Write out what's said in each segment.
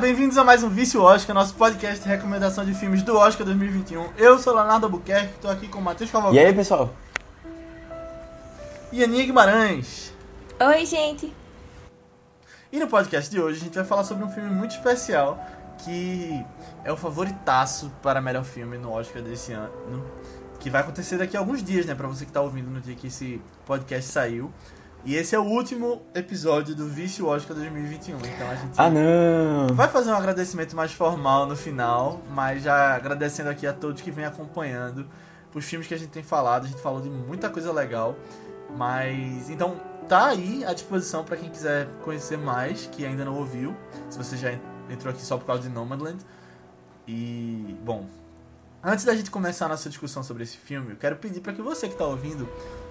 bem-vindos a mais um Vício Oscar, nosso podcast de recomendação de filmes do Oscar 2021. Eu sou Leonardo Albuquerque, estou aqui com o Matheus Cavalcante. E aí, pessoal? E Aninha Guimarães. Oi, gente. E no podcast de hoje a gente vai falar sobre um filme muito especial que é o favoritaço para melhor filme no Oscar desse ano, que vai acontecer daqui a alguns dias, né, para você que está ouvindo no dia que esse podcast saiu. E esse é o último episódio do Vício Oscar 2021. Então a gente Ah, não! vai fazer um agradecimento mais formal no final, mas já agradecendo aqui a todos que vêm acompanhando os filmes que a gente tem falado. A gente falou de muita coisa legal, mas então tá aí à disposição para quem quiser conhecer mais, que ainda não ouviu. Se você já entrou aqui só por causa de Nomadland. E bom, antes da gente começar a nossa discussão sobre esse filme, eu quero pedir para que você que está ouvindo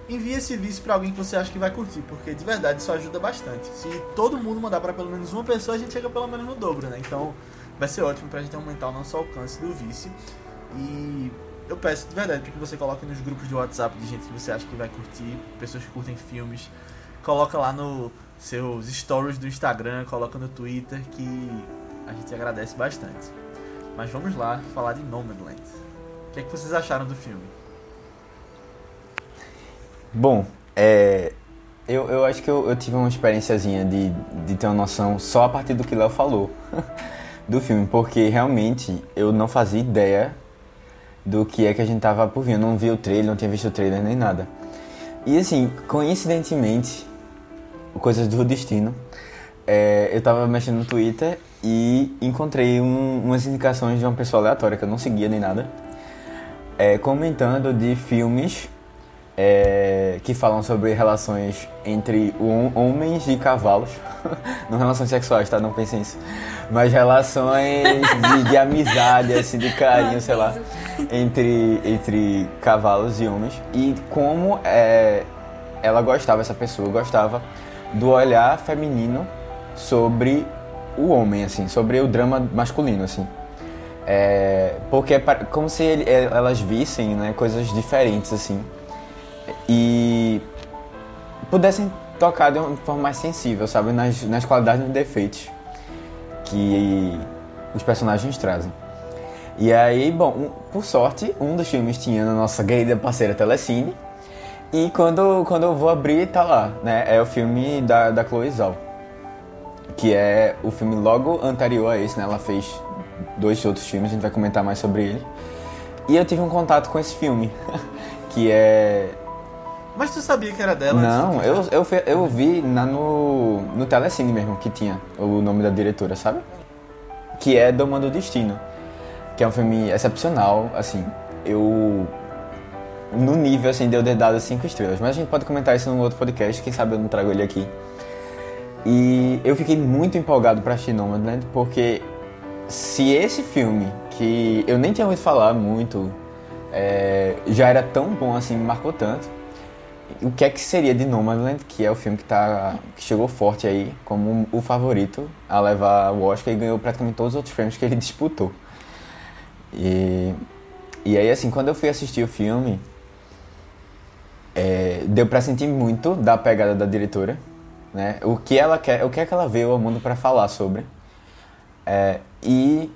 envie esse vídeo para alguém que você acha que vai curtir, porque de verdade isso ajuda bastante. Se todo mundo mandar para pelo menos uma pessoa, a gente chega pelo menos no dobro, né? Então vai ser ótimo pra gente aumentar o nosso alcance do vice. E eu peço de verdade para que você coloque nos grupos de WhatsApp de gente que você acha que vai curtir, pessoas que curtem filmes. Coloca lá no seus stories do Instagram, coloca no Twitter que a gente agradece bastante. Mas vamos lá falar de Nomadland. O que, é que vocês acharam do filme? Bom, é, eu, eu acho que eu, eu tive uma experiênciazinha de, de ter uma noção só a partir do que Léo falou do filme, porque realmente eu não fazia ideia do que é que a gente tava por vir. Eu não vi o trailer, não tinha visto o trailer nem nada. E assim, coincidentemente, coisas do destino, é, eu tava mexendo no Twitter e encontrei um, umas indicações de uma pessoa aleatória que eu não seguia nem nada, é, comentando de filmes é, que falam sobre relações entre hom- homens e cavalos. não relações sexuais, tá? Não pensem nisso. Mas relações de, de amizade, assim, de carinho, sei lá, entre, entre cavalos e homens. E como é, ela gostava, essa pessoa gostava do olhar feminino sobre o homem, assim, sobre o drama masculino, assim. É, porque é como se ele- é, elas vissem né, coisas diferentes, assim pudessem tocar de uma forma mais sensível, sabe? Nas, nas qualidades e nos defeitos que os personagens trazem. E aí, bom, um- por sorte, um dos filmes tinha na nossa querida parceira Telecine. E quando, quando eu vou abrir, tá lá, né? É o filme da, da Chloe Zhao. Que é o filme logo anterior a esse, né? Ela fez dois outros filmes, a gente vai comentar mais sobre ele. E eu tive um contato com esse filme, que é Mas tu sabia que era dela? não, eu, eu, eu vi na, no, no Telecine mesmo que tinha o nome da diretora, sabe? Que é Domando o Destino. Que é um filme excepcional, assim. Eu. No nível, assim, deu dedado 5 estrelas. Mas a gente pode comentar isso num outro podcast, quem sabe eu não trago ele aqui. E eu fiquei muito empolgado pra assistir Nomadland, porque se esse filme, que eu nem tinha ouvido falar muito, é, já era tão bom assim, me marcou tanto o que é que seria de Nomadland, que é o filme que, tá, que chegou forte aí como o favorito a levar o Oscar e ganhou praticamente todos os outros prêmios que ele disputou. E, e aí, assim, quando eu fui assistir o filme, é, deu pra sentir muito da pegada da diretora, né? O que ela quer, o que é que ela veio ao mundo pra falar sobre. É, e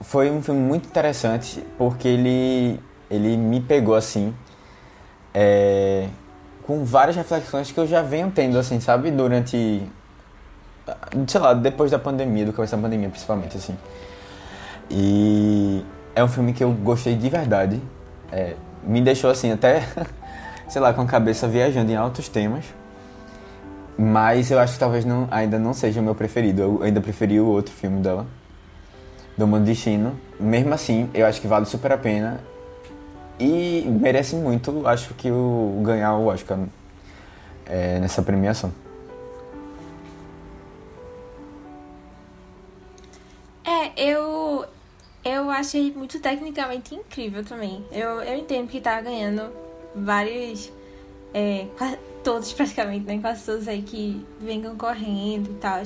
foi um filme muito interessante porque ele, ele me pegou assim. É, com várias reflexões que eu já venho tendo, assim, sabe? Durante. Sei lá, depois da pandemia, do começo da pandemia, principalmente, assim. E é um filme que eu gostei de verdade. É, me deixou, assim, até, sei lá, com a cabeça viajando em altos temas. Mas eu acho que talvez não, ainda não seja o meu preferido. Eu ainda preferi o outro filme dela, do Mundo Destino. Mesmo assim, eu acho que vale super a pena. E merece muito, acho que o ganhar o Oscar é, nessa premiação. É, eu eu achei muito tecnicamente incrível também. Eu, eu entendo que tá ganhando vários. É, todos praticamente, né? Quase todos aí que vem concorrendo e tal.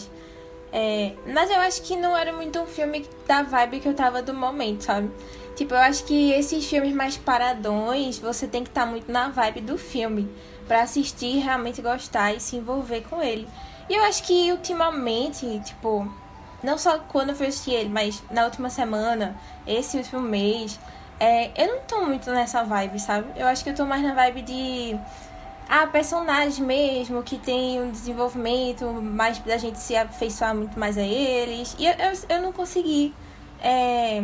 É, mas eu acho que não era muito um filme da vibe que eu tava do momento, sabe? Tipo, eu acho que esses filmes mais paradões, você tem que estar muito na vibe do filme pra assistir, realmente gostar e se envolver com ele. E eu acho que ultimamente, tipo, não só quando eu fui assistir ele, mas na última semana, esse último mês, é, eu não tô muito nessa vibe, sabe? Eu acho que eu tô mais na vibe de. Ah, personagens mesmo, que tem um desenvolvimento mais da gente se afeiçoar muito mais a eles. E eu, eu, eu não consegui é,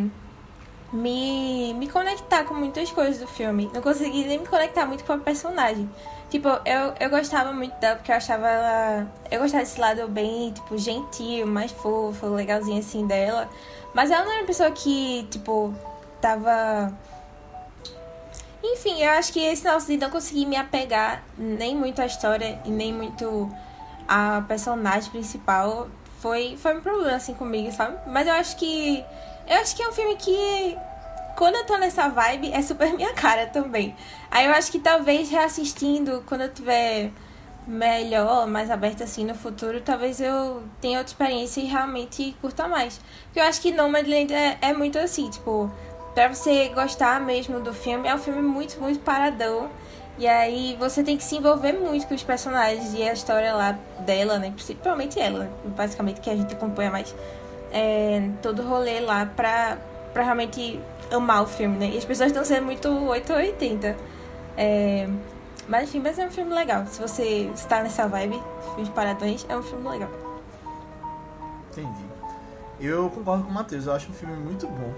me, me conectar com muitas coisas do filme. Não consegui nem me conectar muito com a personagem. Tipo, eu, eu gostava muito dela porque eu achava ela. Eu gostava desse lado bem, tipo, gentil, mais fofo, legalzinho assim dela. Mas ela não era uma pessoa que, tipo, tava. Enfim, eu acho que esse negócio de não conseguir me apegar nem muito à história e nem muito a personagem principal foi, foi um problema, assim, comigo, sabe? Mas eu acho que. Eu acho que é um filme que quando eu tô nessa vibe, é super minha cara também. Aí eu acho que talvez reassistindo, quando eu tiver melhor, mais aberta assim no futuro, talvez eu tenha outra experiência e realmente curta mais. Porque eu acho que Nomadland é, é muito assim, tipo, pra você gostar mesmo do filme, é um filme muito, muito paradão. E aí você tem que se envolver muito com os personagens e a história lá dela, né? Principalmente ela, basicamente, que a gente acompanha mais é, todo o rolê lá pra, pra realmente amar o filme, né? E as pessoas estão sendo muito 8 ou 80. É... Mas enfim, mas é um filme legal. Se você está nessa vibe, filmes paradões, é um filme legal. Entendi. Eu concordo com o Matheus, eu acho um filme muito bom.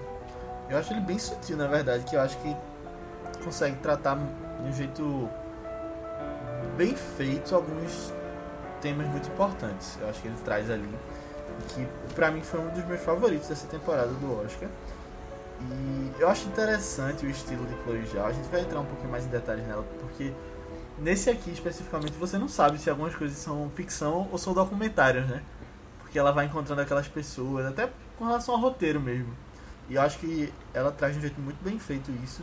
Eu acho ele bem sutil, na verdade, que eu acho que consegue tratar de um jeito bem feito alguns temas muito importantes. Eu acho que ele traz ali que pra mim foi um dos meus favoritos dessa temporada do Oscar. E eu acho interessante o estilo de Chloe Zhao. A gente vai entrar um pouquinho mais em detalhes nela, porque nesse aqui especificamente você não sabe se algumas coisas são ficção ou são documentários, né? Porque ela vai encontrando aquelas pessoas, até com relação ao roteiro mesmo. E eu acho que ela traz de um jeito muito bem feito isso.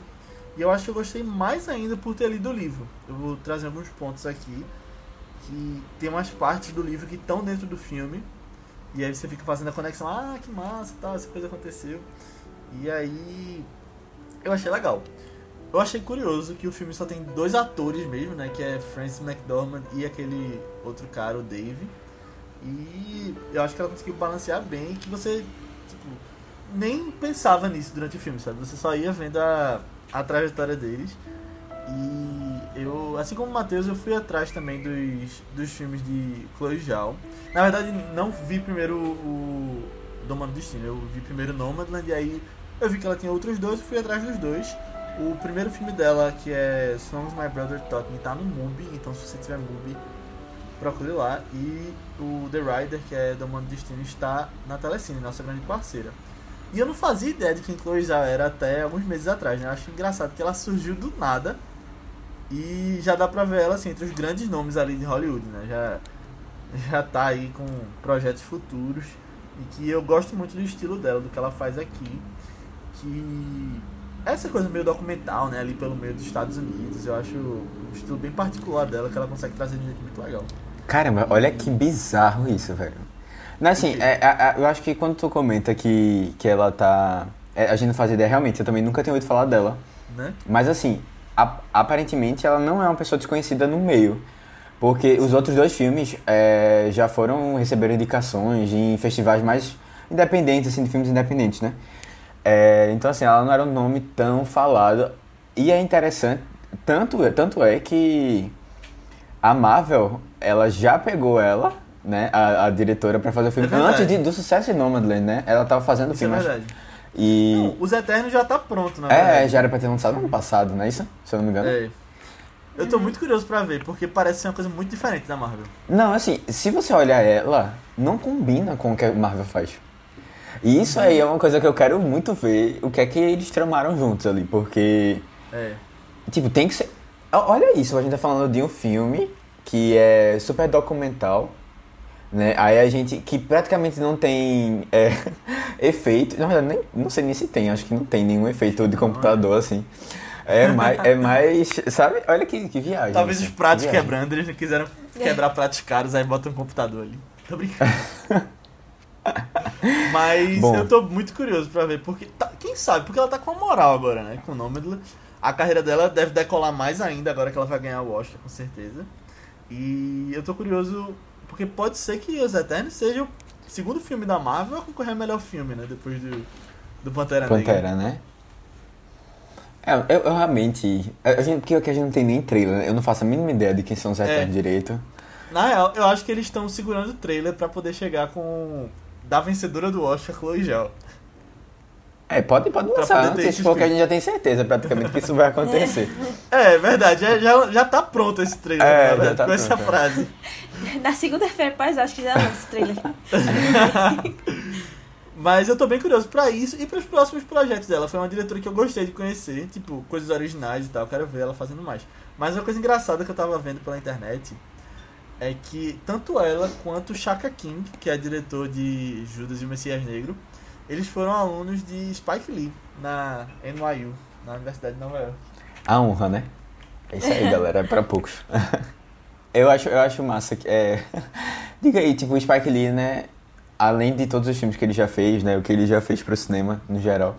E eu acho que eu gostei mais ainda por ter lido o livro. Eu vou trazer alguns pontos aqui que tem umas partes do livro que estão dentro do filme. E aí você fica fazendo a conexão, ah, que massa, tal, essa coisa aconteceu. E aí eu achei legal. Eu achei curioso que o filme só tem dois atores mesmo, né? Que é Francis McDormand e aquele outro cara, o Dave. E eu acho que ela conseguiu balancear bem que você tipo, nem pensava nisso durante o filme, sabe? Você só ia vendo a, a trajetória deles. E eu, assim como o Matheus, eu fui atrás também dos, dos filmes de Chloe Zhao. Na verdade, não vi primeiro o Domando Destino, eu vi primeiro Nomadland e aí eu vi que ela tinha outros dois e fui atrás dos dois. O primeiro filme dela, que é Songs My Brother Taught Me, tá no MUBI, então se você tiver MUBI, procure lá. E o The Rider, que é do Mano Destino, está na Telecine, nossa grande parceira. E eu não fazia ideia de quem Chloe já era até alguns meses atrás, né? Eu acho engraçado que ela surgiu do nada e já dá pra ver ela assim, entre os grandes nomes ali de Hollywood, né? Já, já tá aí com projetos futuros e que eu gosto muito do estilo dela, do que ela faz aqui que essa coisa meio documental, né, ali pelo meio dos Estados Unidos, eu acho um estilo bem particular dela que ela consegue trazer de um jeito muito legal. Caramba, olha que bizarro isso, velho. Não, assim, é, é, eu acho que quando tu comenta que, que ela tá. É, a gente não faz ideia, realmente, eu também nunca tinha ouvido falar dela. Né? Mas assim, aparentemente ela não é uma pessoa desconhecida no meio. Porque os outros dois filmes é, já foram receber indicações em festivais mais independentes, assim, de filmes independentes, né? É, então, assim, ela não era um nome tão falado. E é interessante, tanto, tanto é que a Marvel, ela já pegou ela, né, a, a diretora, para fazer o filme. É antes de, do sucesso de Nomadland, né? Ela tava fazendo o Isso é filme. verdade. E. Não, Os Eternos já tá pronto, na é, verdade. já era pra ter lançado no ano passado, não é isso? Se eu não me engano. É. Eu tô muito curioso pra ver, porque parece ser uma coisa muito diferente da Marvel. Não, assim, se você olhar ela, não combina com o que a Marvel faz. E isso aí é uma coisa que eu quero muito ver, o que é que eles tramaram juntos ali, porque, É. tipo, tem que ser... Olha isso, a gente tá falando de um filme que é super documental, né? Aí a gente, que praticamente não tem é, efeito, na verdade, nem, não sei nem se tem, acho que não tem nenhum efeito de computador, assim. É mais, é mais sabe? Olha que, que viagem. Talvez assim, os pratos que quebrando, eles não quiseram quebrar pratos caros, aí botam um computador ali. Tô brincando. Mas Bom. eu tô muito curioso pra ver, porque tá- quem sabe, porque ela tá com a moral agora, né? Com o Nomadland. A carreira dela deve decolar mais ainda agora que ela vai ganhar o Oscar, com certeza. E eu tô curioso, porque pode ser que Os Eternos seja o segundo filme da Marvel vai concorrer a melhor filme, né? Depois do, do Pantera, Negra. Pantera, né? É, eu, eu realmente. A gente, porque aqui a gente não tem nem trailer, né? eu não faço a mínima ideia de quem são os Eternos direito. Na real, eu acho que eles estão segurando o trailer pra poder chegar com. Da vencedora do Oscar, Chloe Gel. É, pode, pode Pra lançar antes, esse porque a espírito. gente já tem certeza praticamente que isso vai acontecer. É, é verdade, já, já, já tá pronto esse trailer, É, verdade, tá com essa pronto, é. frase. Na segunda-feira, pais, acho que já lança o trailer. Mas eu tô bem curioso pra isso e pros próximos projetos dela. Foi uma diretora que eu gostei de conhecer, tipo, coisas originais e tal, eu quero ver ela fazendo mais. Mas uma coisa engraçada que eu tava vendo pela internet é que tanto ela quanto o Shaka King, que é diretor de Judas e o Messias Negro, eles foram alunos de Spike Lee na NYU, na Universidade de Nova York. A honra, né? É isso aí, galera, é pra poucos. eu, acho, eu acho massa que. É... Diga aí, tipo, o Spike Lee, né? Além de todos os filmes que ele já fez, né? O que ele já fez pro cinema, no geral.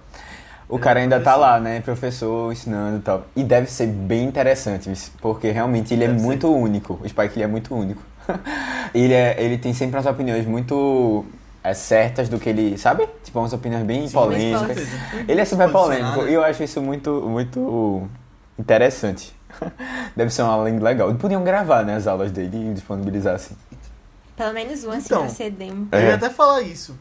O Ele cara é ainda tá lá, né? Professor, ensinando e tal. E deve ser bem interessante, porque realmente ele é Deve ser. muito único. O Spike Lee é muito único. ele, é, ele tem sempre umas opiniões muito é, certas do que ele. Sabe? Tipo, umas opiniões bem Sim, polêmicas. Ele é super polêmico né? e eu acho isso muito, muito interessante. Deve ser uma aula legal. Podiam gravar né, as aulas dele e disponibilizar assim. Pelo menos uma, Então. assim, vai ser demo. Eu ia É. até falar isso.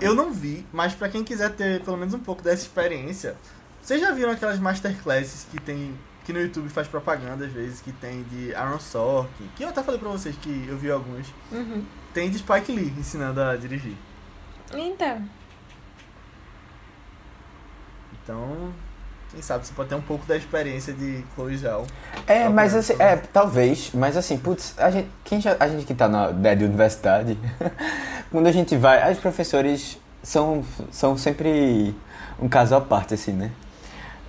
Eu não vi, mas pra quem quiser ter pelo menos um pouco dessa experiência, vocês já viram aquelas masterclasses que tem que no YouTube faz propaganda às vezes, que tem de Aaron Sorkin, que eu até falei pra vocês que eu vi alguns. Uhum. Tem de Spike Lee ensinando a dirigir. Então, Então, quem sabe você pode ter um pouco da experiência de Chloe Zhao. É, Próprio mas assim, é, talvez, mas assim, putz, a gente, quem já, a gente que tá na ideia de universidade, quando a gente vai, os professores são, são sempre um caso à parte, assim, né?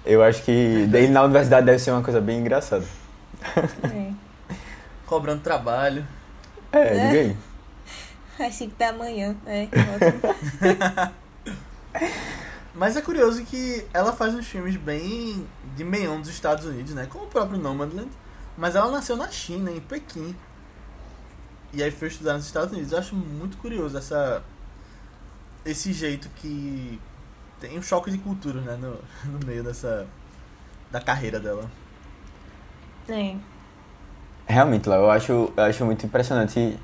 Eu acho que daí na universidade deve ser uma coisa bem engraçada. é. Cobrando trabalho. É, É. diga aí. Às 5 da manhã, é. Mas é curioso que ela faz uns filmes bem de meião dos Estados Unidos, né? Como o próprio Nomadland. Mas ela nasceu na China, em Pequim. E aí foi estudar nos Estados Unidos. Eu acho muito curioso essa esse jeito que tem um choque de cultura, né? No, no meio dessa da carreira dela. É. Realmente, Léo, eu acho, eu acho muito impressionante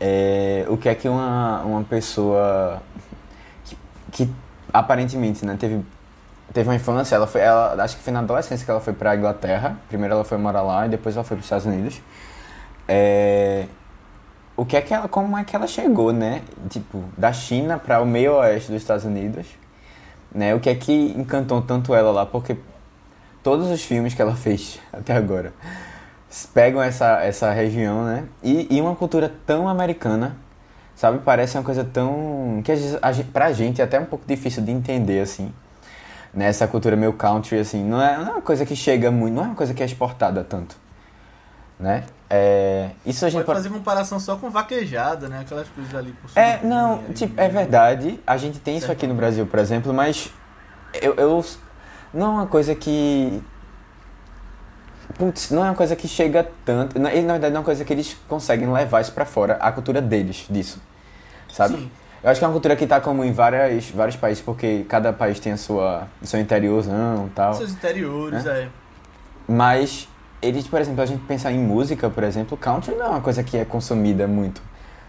é, o que é que uma, uma pessoa que, que aparentemente né, teve, teve uma infância, ela foi, ela, acho que foi na adolescência que ela foi pra Inglaterra, primeiro ela foi morar lá e depois ela foi para os Estados Unidos. É, o que é que ela, como é que ela chegou, né? Tipo, da China para o meio oeste dos Estados Unidos, né? O que é que encantou tanto ela lá? Porque todos os filmes que ela fez até agora pegam essa, essa região, né? E, e uma cultura tão americana, sabe? Parece uma coisa tão. que a gente, pra gente é até um pouco difícil de entender, assim. Né? Essa cultura meio country, assim. Não é, não é uma coisa que chega muito, não é uma coisa que é exportada tanto. Né? É, isso a gente Pode fazer comparação só com vaquejada, né? Aquelas coisas ali por é, subidinha, não, ali, tipo, é verdade. A gente tem isso Certo. aqui no Brasil, por exemplo, mas eu, eu não é uma coisa que Putz, não é uma coisa que chega tanto. Na, na verdade, não é uma coisa que eles conseguem levar isso pra fora, a cultura deles, disso. Sabe? Sim. Eu acho que é uma cultura que tá como em várias, vários países, porque cada país tem a sua, o seu interiorzão e tal. Seus interiores, é. Mas eles, por exemplo, a gente pensar em música, por exemplo, country não é uma coisa que é consumida muito.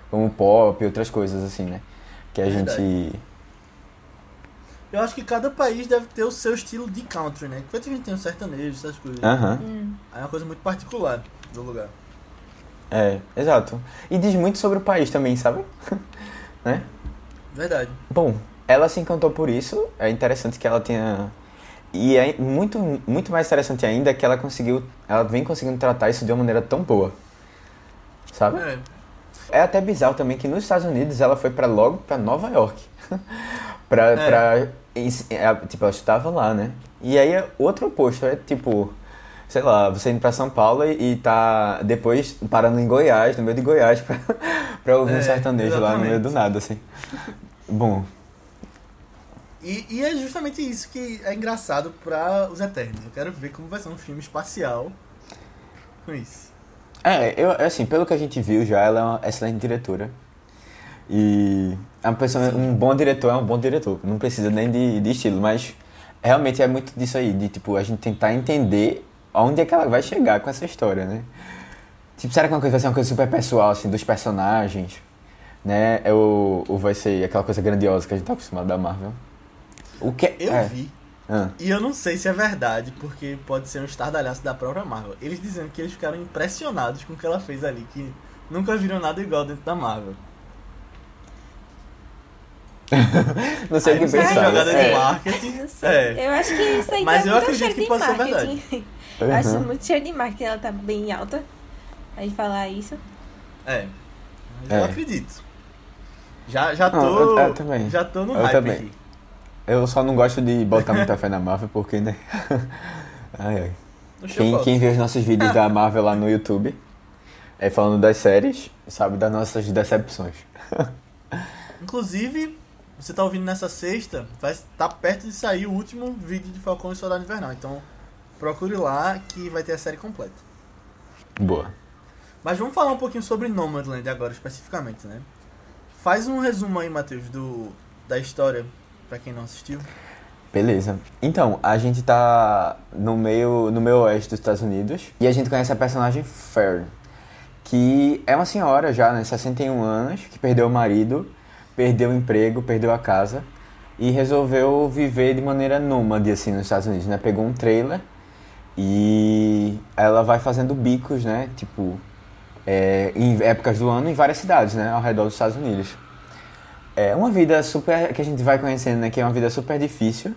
Como pop e outras coisas assim, né? Que a gente. Eu acho que cada país deve ter o seu estilo de country, né? Porque a gente tem o sertanejo, essas coisas. Aham. Hum. Aí é uma coisa muito particular do lugar. É, exato. E diz muito sobre o país também, sabe? né? Verdade. Bom, ela se encantou por isso. É interessante que ela tenha. E é muito, muito mais interessante ainda que ela conseguiu. Ela vem conseguindo tratar isso de uma maneira tão boa. Sabe? É. É até bizarro também que nos Estados Unidos ela foi para logo pra Nova York. pra, É. pra, ens- é, tipo, ela estava lá, né? E aí é outro oposto, é tipo, sei lá, você indo pra São Paulo e, e tá depois parando em Goiás, no meio de Goiás, pra, pra ouvir um É, sertanejo lá no meio do exatamente. nada, assim. Bom, E, e é justamente isso que é engraçado pra os Eternos. Eu quero ver como vai ser um filme espacial com isso. é, eu, assim, pelo que a gente viu já, ela é uma excelente diretora. E a pessoa, um bom diretor é um bom diretor, não precisa nem de, de estilo, mas realmente é muito disso aí, de tipo, a gente tentar entender aonde é que ela vai chegar com essa história, né? Tipo, será que uma coisa vai ser uma coisa super pessoal, assim, dos personagens, né? É ou, ou vai ser aquela coisa grandiosa que a gente tá acostumado da Marvel? O que Eu é. vi, Ah, e eu não sei se é verdade, porque pode ser um estardalhaço da própria Marvel. Eles dizendo que eles ficaram impressionados com o que ela fez ali, que nunca viram nada igual dentro da Marvel. não sei Aí o que pensar. jogada de É. marketing. Não sei. É. Eu acho que isso aí Mas tá eu muito acredito cheiro que pode ser marketing. Eu acho Uhum. muito cheiro de marketing ela tá bem alta. Aí falar isso. É. Mas É. eu acredito. Já, já tô. Não, eu- eu também. Já tô no Eu hype também. aqui. Eu só não gosto de botar muita fé na Marvel porque, né? ai, ai. Quem, quem vê os nossos vídeos da Marvel lá no YouTube, é, falando das séries, sabe das nossas decepções. Inclusive, você tá ouvindo nessa sexta, vai estar perto de sair o último vídeo de Falcão e Soldado Invernal. Então, procure lá que vai ter a série completa. Boa. Mas vamos falar um pouquinho sobre Nomadland agora, especificamente, né? Faz um resumo aí, Matheus, do, da história, pra quem não assistiu. Beleza. Então, a gente tá no meio, no meio oeste dos Estados Unidos e a gente conhece a personagem Fern, que é uma senhora já, né, 61 anos, que perdeu o marido, perdeu o emprego, perdeu a casa e resolveu viver de maneira nômade assim nos Estados Unidos, né? Pegou um trailer e ela vai fazendo bicos, né? Tipo, é, em épocas do ano em várias cidades, né? Ao redor dos Estados Unidos. É uma vida super. que a gente vai conhecendo, né? Que é uma vida super difícil.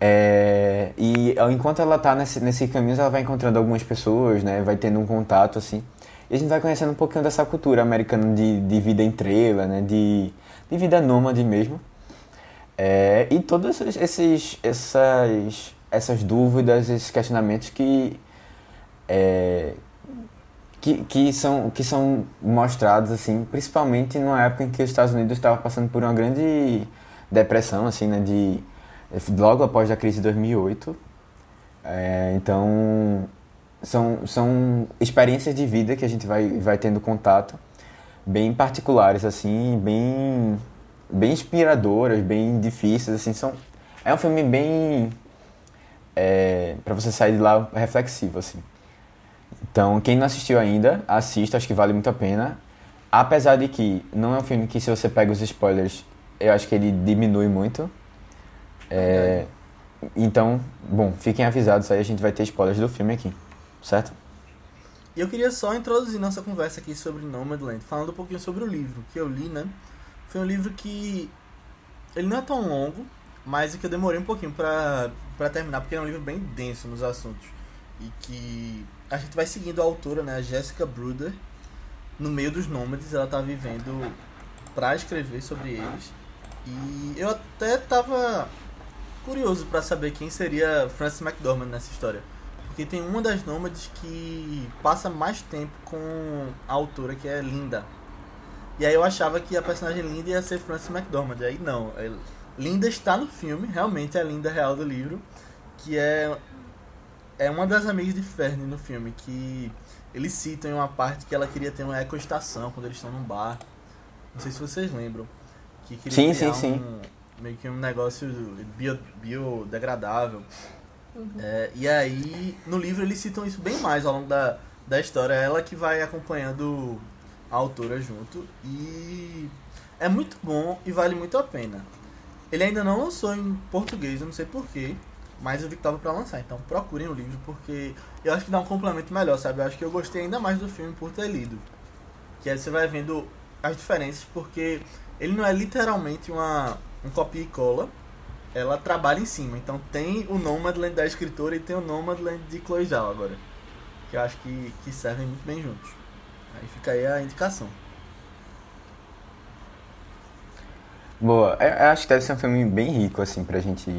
É, e enquanto ela tá nesse, nesse caminho, ela vai encontrando algumas pessoas, né? Vai tendo um contato, assim. E a gente vai conhecendo um pouquinho dessa cultura americana de, de vida em trela, né? De, de vida nômade mesmo. É, e todas esses- essas, essas dúvidas, esses questionamentos que, é, que, que, são, que são mostrados, assim, principalmente numa época em que os Estados Unidos estavam passando por uma grande depressão, assim, né, de, logo após a crise de 2008. É, então, são, são experiências de vida que a gente vai, vai tendo contato, bem particulares, assim, bem, bem inspiradoras, bem difíceis, assim, são... É um filme bem... É, para você sair de lá reflexivo, assim. Então, quem não assistiu ainda, assista, acho que vale muito a pena. Apesar de que não é um filme que, se você pega os spoilers, eu acho que ele diminui muito. É, então, bom, fiquem avisados aí, a gente vai ter spoilers do filme aqui, certo? E eu queria só introduzir nossa conversa aqui sobre Nomadland, falando um pouquinho sobre o livro que eu li, né? Foi um livro que ele não é tão longo, mas é que eu demorei um pouquinho pra terminar, porque é um livro bem denso nos assuntos. E que a gente vai seguindo a autora, né, a Jessica Bruder, no meio dos nômades, ela tá vivendo pra escrever sobre eles. E eu até tava curioso pra saber quem seria Francis McDormand nessa história. Porque tem uma das nômades que passa mais tempo com a autora, que é Linda. E aí eu achava que a personagem Linda ia ser Frances McDormand. Aí não. é- Linda está no filme, realmente é a Linda real do livro. Que é, é uma das amigas de Fern no filme. Que eles citam em uma parte que ela queria ter uma ecoestação quando eles estão num bar. Não sei se vocês lembram. Que queria Sim, sim, sim. um- meio que um negócio bio, biodegradável. É, e aí, no livro eles citam isso bem mais ao longo da, da história. Ela que vai acompanhando a autora junto. E é muito bom e vale muito a pena. Ele ainda não lançou em português, eu não sei porquê. Mas eu vi que tava pra lançar, então procurem o livro porque eu acho que dá um complemento melhor, sabe? Eu acho que eu gostei ainda mais do filme por ter lido. Que aí você vai vendo as diferenças, porque ele não é literalmente uma, um copia e cola, ela trabalha em cima. Então tem o Nomadland da escritora e tem o Nomadland de Chloe Zhao agora. Que eu acho que, que servem muito bem juntos. Aí fica aí a indicação. Boa, eu, eu acho que deve ser um filme bem rico, assim, pra gente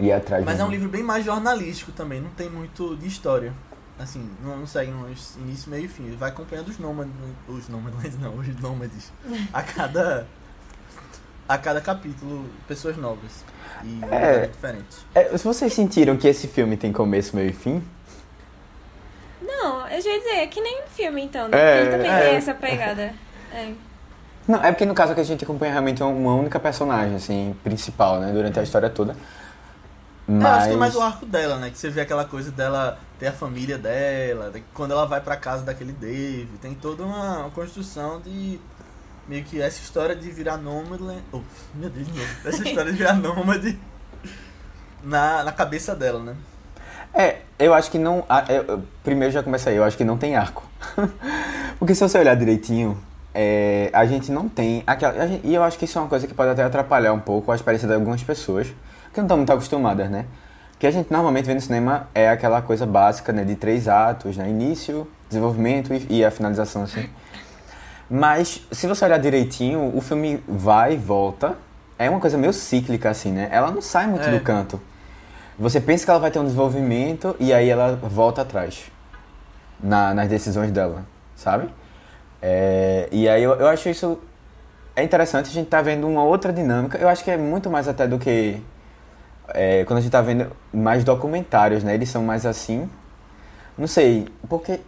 ir atrás. Mas é um livro bem mais jornalístico também, não tem muito de história. Assim, não, não segue no início, meio e fim. Ele vai acompanhando os nômades. Os nômades não, os nômades. A cada. A cada capítulo, pessoas novas. E É. diferentes. É, se vocês sentiram que esse filme tem começo, meio e fim, Não, eu já ia dizer, é que nem um filme então, né? É, Ele também é. tem essa pegada. É. Não, é porque no caso que a gente acompanha realmente uma única personagem, assim, principal, né? Durante a história toda. Mas... É, eu acho que é mais o arco dela, né? Que você vê aquela coisa dela ter a família dela, quando ela vai pra casa daquele Dave, tem toda uma construção de meio que essa história de virar nômade. Oh, meu Deus, meu, essa história de virar nômade na, na cabeça dela, né? É, eu acho que não. Eu, primeiro já começa aí, eu acho que não tem arco. Porque se você olhar direitinho, é, a gente não tem. Aquela, gente, e eu acho que isso é uma coisa que pode até atrapalhar um pouco a experiência de algumas pessoas, que não estão muito acostumadas, né? que a gente normalmente vê no cinema é aquela coisa básica, né? De três atos, né? Início, desenvolvimento e, e a finalização, assim. Mas, se você olhar direitinho, o filme vai e volta. É uma coisa meio cíclica, assim, né? Ela não sai muito é. do canto. Você pensa que ela vai ter um desenvolvimento e aí ela volta atrás. Na, nas decisões dela, sabe? É, e aí eu, eu acho isso é interessante, a gente tá vendo uma outra dinâmica. Eu acho que é muito mais até do que é, quando a gente tá vendo mais documentários, né? Eles são mais assim. Não sei, porque.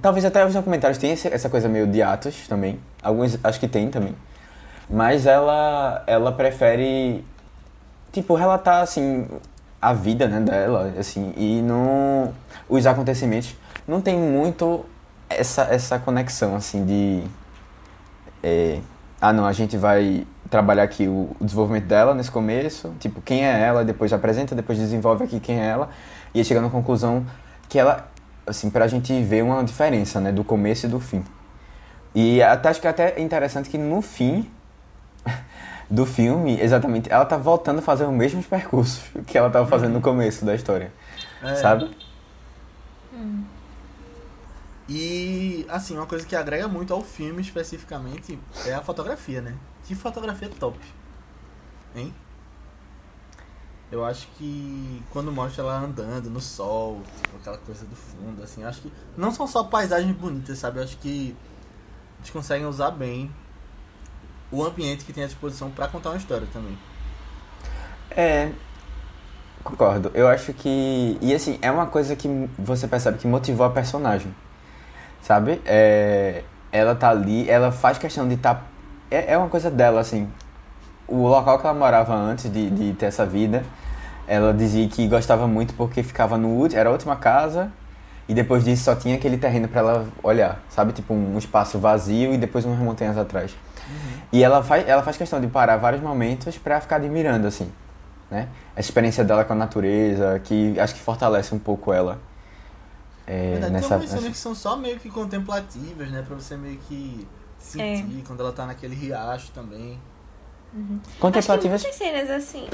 Talvez até os documentários tenham essa coisa meio de atos também. Alguns acho que tem também. Mas ela, ela prefere, tipo, relatar, assim, a vida, né, dela, assim, e não... Os acontecimentos não tem muito essa, essa conexão, assim, de... É, ah, não, a gente vai trabalhar aqui o, o, desenvolvimento dela nesse começo, tipo, quem é ela, depois apresenta, depois desenvolve aqui quem é ela, e chega na conclusão que ela, assim, pra gente ver uma diferença, né, do começo e do fim. E até, acho que é até interessante que no fim do filme, exatamente, ela tá voltando a fazer os mesmos percursos que ela tava fazendo no começo da história, é. sabe? Hum. E, assim, uma coisa que agrega muito ao filme especificamente é a fotografia, né? Que fotografia top. Hein? Eu acho que quando mostra ela andando no sol, tipo, aquela coisa do fundo, assim, acho que não são só paisagens bonitas, sabe? Eu acho que eles conseguem usar bem o ambiente que tem à disposição para contar uma história também. É, concordo. Eu acho que e assim é uma coisa que você percebe que motivou a personagem, sabe? É, ela tá ali, ela faz questão de estar tá é, é uma coisa dela, assim. O local que ela morava antes de, de ter essa vida, ela dizia que gostava muito porque ficava no era a última casa e depois disso só tinha aquele terreno para ela olhar, sabe? Tipo um espaço vazio e depois umas montanhas atrás. Uhum. E ela faz, ela faz questão de parar vários momentos para ficar admirando, assim, né? Essa experiência dela com a natureza, que acho que fortalece um pouco ela. É, Verdade, nessa, tem nessa... que são só meio que contemplativas, né? Pra você meio que sentir é. quando ela tá naquele riacho também. Uhum. Contemplativas. Acho que muitas cenas assim.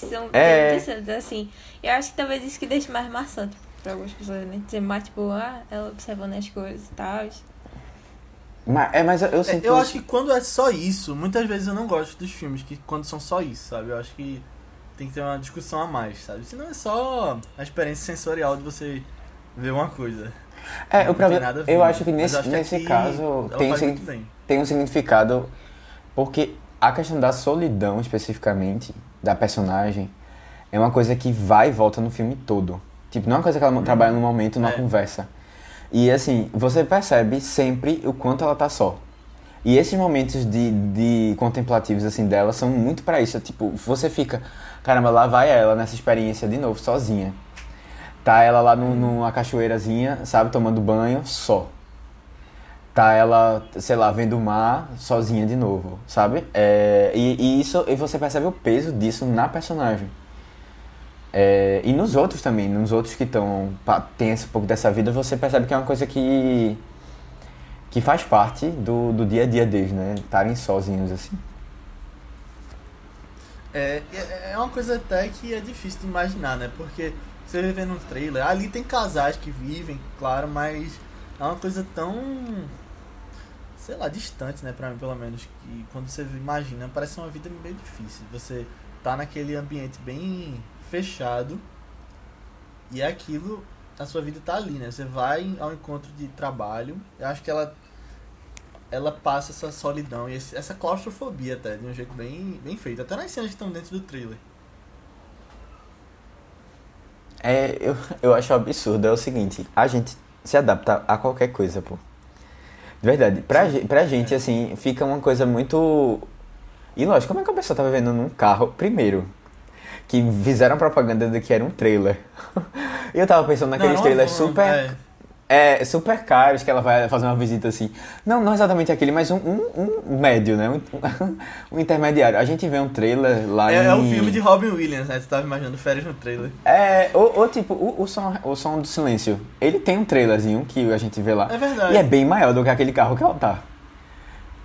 Que são é. interessantes assim. Eu acho que talvez isso que deixe mais maçante pra algumas pessoas, né? Ser mais tipo, ah, ela observando as coisas e tal. Mas, é, mas eu, eu, é, eu acho que quando é só isso, muitas vezes eu não gosto dos filmes que quando são só isso, sabe? Eu acho que tem que ter uma discussão a mais, sabe? Senão é só a experiência sensorial de você ver uma coisa. É, o problema, eu acho que nesse, acho nesse que caso tem, um, tem um significado porque a questão da solidão especificamente da personagem é uma coisa que vai e volta no filme todo. Tipo, não é uma coisa que ela trabalha no momento, numa é. conversa. E assim, você percebe sempre o quanto ela tá só. E esses momentos de, de contemplativos assim dela são muito para isso. Tipo, você fica, caramba, lá vai ela nessa experiência de novo, sozinha. Tá ela lá no, numa cachoeirazinha, sabe, tomando banho, só. Tá ela, sei lá, vendo o mar sozinha de novo, sabe? É, e, e, isso, e você percebe o peso disso na personagem. É, e nos outros também, nos outros que estão tem esse pouco dessa vida, você percebe que é uma coisa que que faz parte do, do dia a dia deles, né? Estarem sozinhos assim. É, é, é uma coisa até que é difícil de imaginar, né? Porque você vê no trailer, ali tem casais que vivem, claro, mas é uma coisa tão sei lá, distante, né, pra mim pelo menos, que quando você imagina, parece uma vida bem difícil. Você tá naquele ambiente bem fechado e é aquilo, a sua vida tá ali, né? Você vai ao encontro de trabalho, eu acho que ela ela passa essa solidão e essa claustrofobia até, de um jeito bem, bem feito. Até nas cenas que estão dentro do trailer. É, eu, eu acho absurdo, é o seguinte, a gente se adapta a qualquer coisa, pô. De verdade. Pra, pra gente, assim, fica uma coisa muito. E lógico, como é que a pessoa tá vivendo num carro, primeiro, que fizeram propaganda de que era um trailer. E eu tava pensando naqueles Não, trailers não, super. é. É, super caros que ela vai fazer uma visita assim. Não, não exatamente aquele, mas um, um, um médio, né? Um, um intermediário. A gente vê um trailer lá É, em... é o filme de Robin Williams, né? Tu tava imaginando férias no trailer. É, ou, ou tipo, o, o, som, o som do silêncio. Ele tem um trailerzinho que a gente vê lá. É verdade. E é bem maior do que aquele carro que ela tá.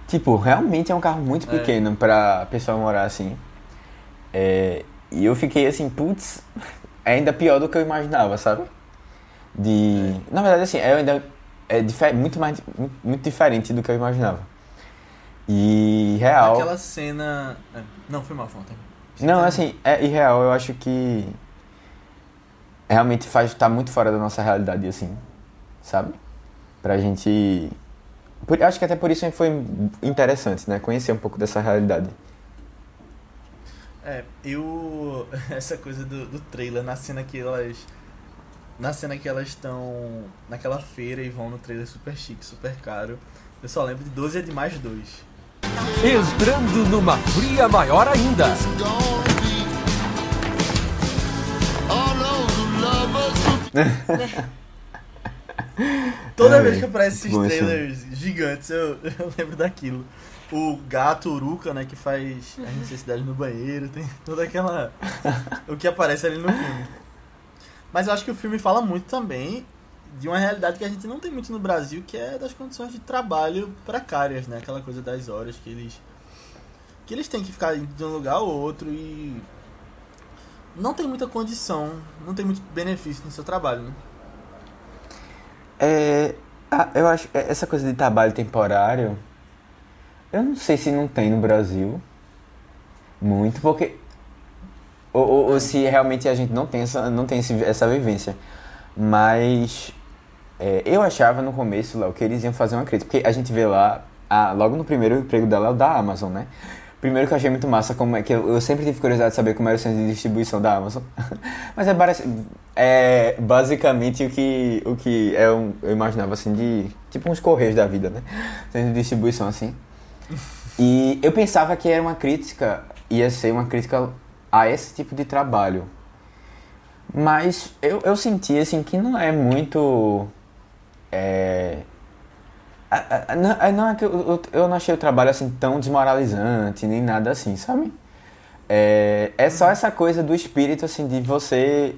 Tipo, realmente é um carro muito É. pequeno pra pessoa morar assim. É, e eu fiquei assim, putz, é ainda pior do que eu imaginava, sabe? De. Na verdade, assim, é ainda. É dife- muito mais. Muito, diferente do que eu imaginava. E real. Aquela cena. é, Não, foi mal, Fonte. Não, assim, é irreal, eu acho que realmente faz estar muito fora da nossa realidade, assim, sabe? Pra gente. Por, acho que até por isso foi interessante, né? Conhecer um pouco dessa realidade. É, eu. Essa coisa do, do trailer, na cena que elas. Na cena que elas estão naquela feira e vão no trailer super chique, super caro. Eu só lembro de 12 é de mais 2. Entrando numa fria maior ainda. Toda Ai, vez que aparece esses trailers gigantes, eu, eu lembro daquilo. O gato Uruka, né, que faz as necessidades no banheiro, tem toda aquela. o que aparece ali no filme. Mas eu acho que o filme fala muito também de uma realidade que a gente não tem muito no Brasil, que é das condições de trabalho precárias, né? Aquela coisa das horas que eles. que eles têm que ficar de um lugar ao outro e. não tem muita condição, não tem muito benefício no seu trabalho, né? É. eu acho que essa coisa de trabalho temporário. Eu não sei se não tem no Brasil. Muito, porque. Ou, ou- ou se realmente a gente não tem essa, não tem esse- essa vivência. Mas. é, eu achava no começo, Léo, que eles iam fazer uma crítica. Porque a gente vê lá. ah, logo no primeiro emprego dela é o da Amazon, né? Primeiro que eu achei muito massa, como é que eu, eu sempre tive curiosidade de saber como era o centro de distribuição da Amazon. Mas é, é basicamente o que, o que eu, eu imaginava assim de. Tipo uns correios da vida, né? Centro de distribuição assim. E eu pensava que era uma crítica, ia ser uma crítica a esse tipo de trabalho. Mas eu, eu senti assim que não é muito. É, não, é- não é que eu, eu, não achei o trabalho assim tão desmoralizante, nem nada assim, sabe? É, é só essa coisa do espírito assim de você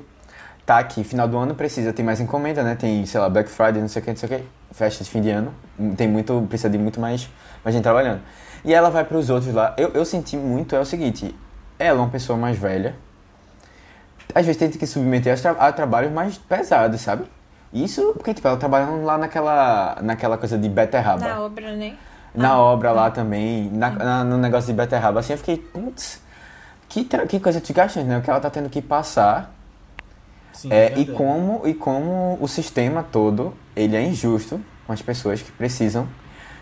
tá aqui, final do ano precisa, tem mais encomenda, né? Tem, sei lá, Black Friday, não sei o que, não sei o que, festa de fim de ano, tem muito, precisa de muito mais, mais gente trabalhando. E ela vai pros outros lá. Eu, eu senti muito, é o seguinte, ela é uma pessoa mais velha, às vezes tem que submeter a, tra a trabalhos mais pesados, sabe? Isso porque, tipo, ela trabalhando lá naquela, naquela coisa de beterraba. Na obra, né? Na Ah, obra lá também, na, na- no negócio de beterraba, assim, eu fiquei, putz, que, que coisa desgastante, né? O que ela tá tendo que passar Sim, é, e, verdade. como, e como o sistema todo, ele é injusto com as pessoas que precisam,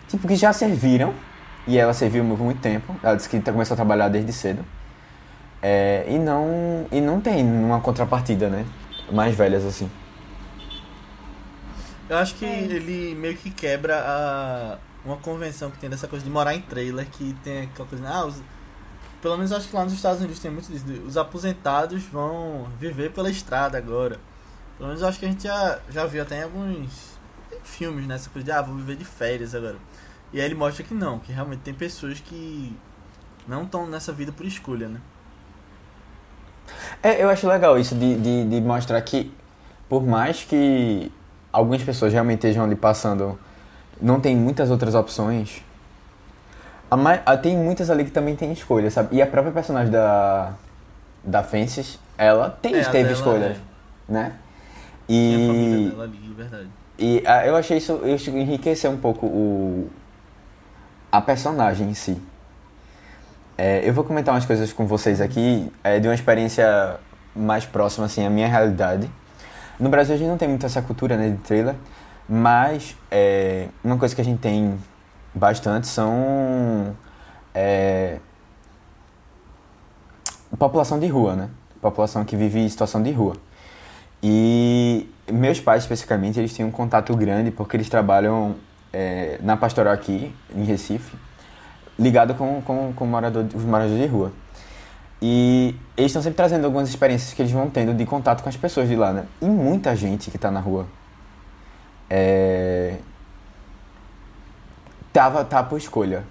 tipo, que já serviram, e ela serviu por muito tempo, ela disse que tá- começou a trabalhar desde cedo, é, e, não, e não tem uma contrapartida, né? Mais velhas assim. Eu acho que ele meio que quebra a, uma convenção que tem dessa coisa de morar em trailer, que tem aquela coisa, ah, os, pelo menos eu acho que lá nos Estados Unidos tem muito disso, os aposentados vão viver pela estrada agora. Pelo menos eu acho que a gente já, já viu até em alguns filmes, né, essa coisa de, ah, vou viver de férias agora. E aí ele mostra que não, que realmente tem pessoas que não estão nessa vida por escolha, né? É, eu acho legal isso de, de, de mostrar que, por mais que algumas pessoas realmente estejam ali passando, não tem muitas outras opções, a a- tem muitas ali que também tem escolha, sabe? E a própria personagem da, da Fences, ela tem, É, a teve dela escolhas, é- né? A E, dela ali, e ah, eu achei isso, isso enriquecer um pouco o, a personagem em si. É, eu vou comentar umas coisas com vocês aqui é, de uma experiência mais próxima, assim, à minha realidade. No Brasil a gente não tem muito essa cultura né, de trailer, mas é, uma coisa que a gente tem bastante são é, população de rua, né? População que vive em situação de rua. E meus pais, especificamente, eles têm um contato grande porque eles trabalham é, na pastoral aqui, em Recife, ligado com, com, com morador, os moradores de rua. E eles estão sempre trazendo algumas experiências que eles vão tendo de contato com as pessoas de lá, né? E muita gente que está na rua é, tava, tá por escolha,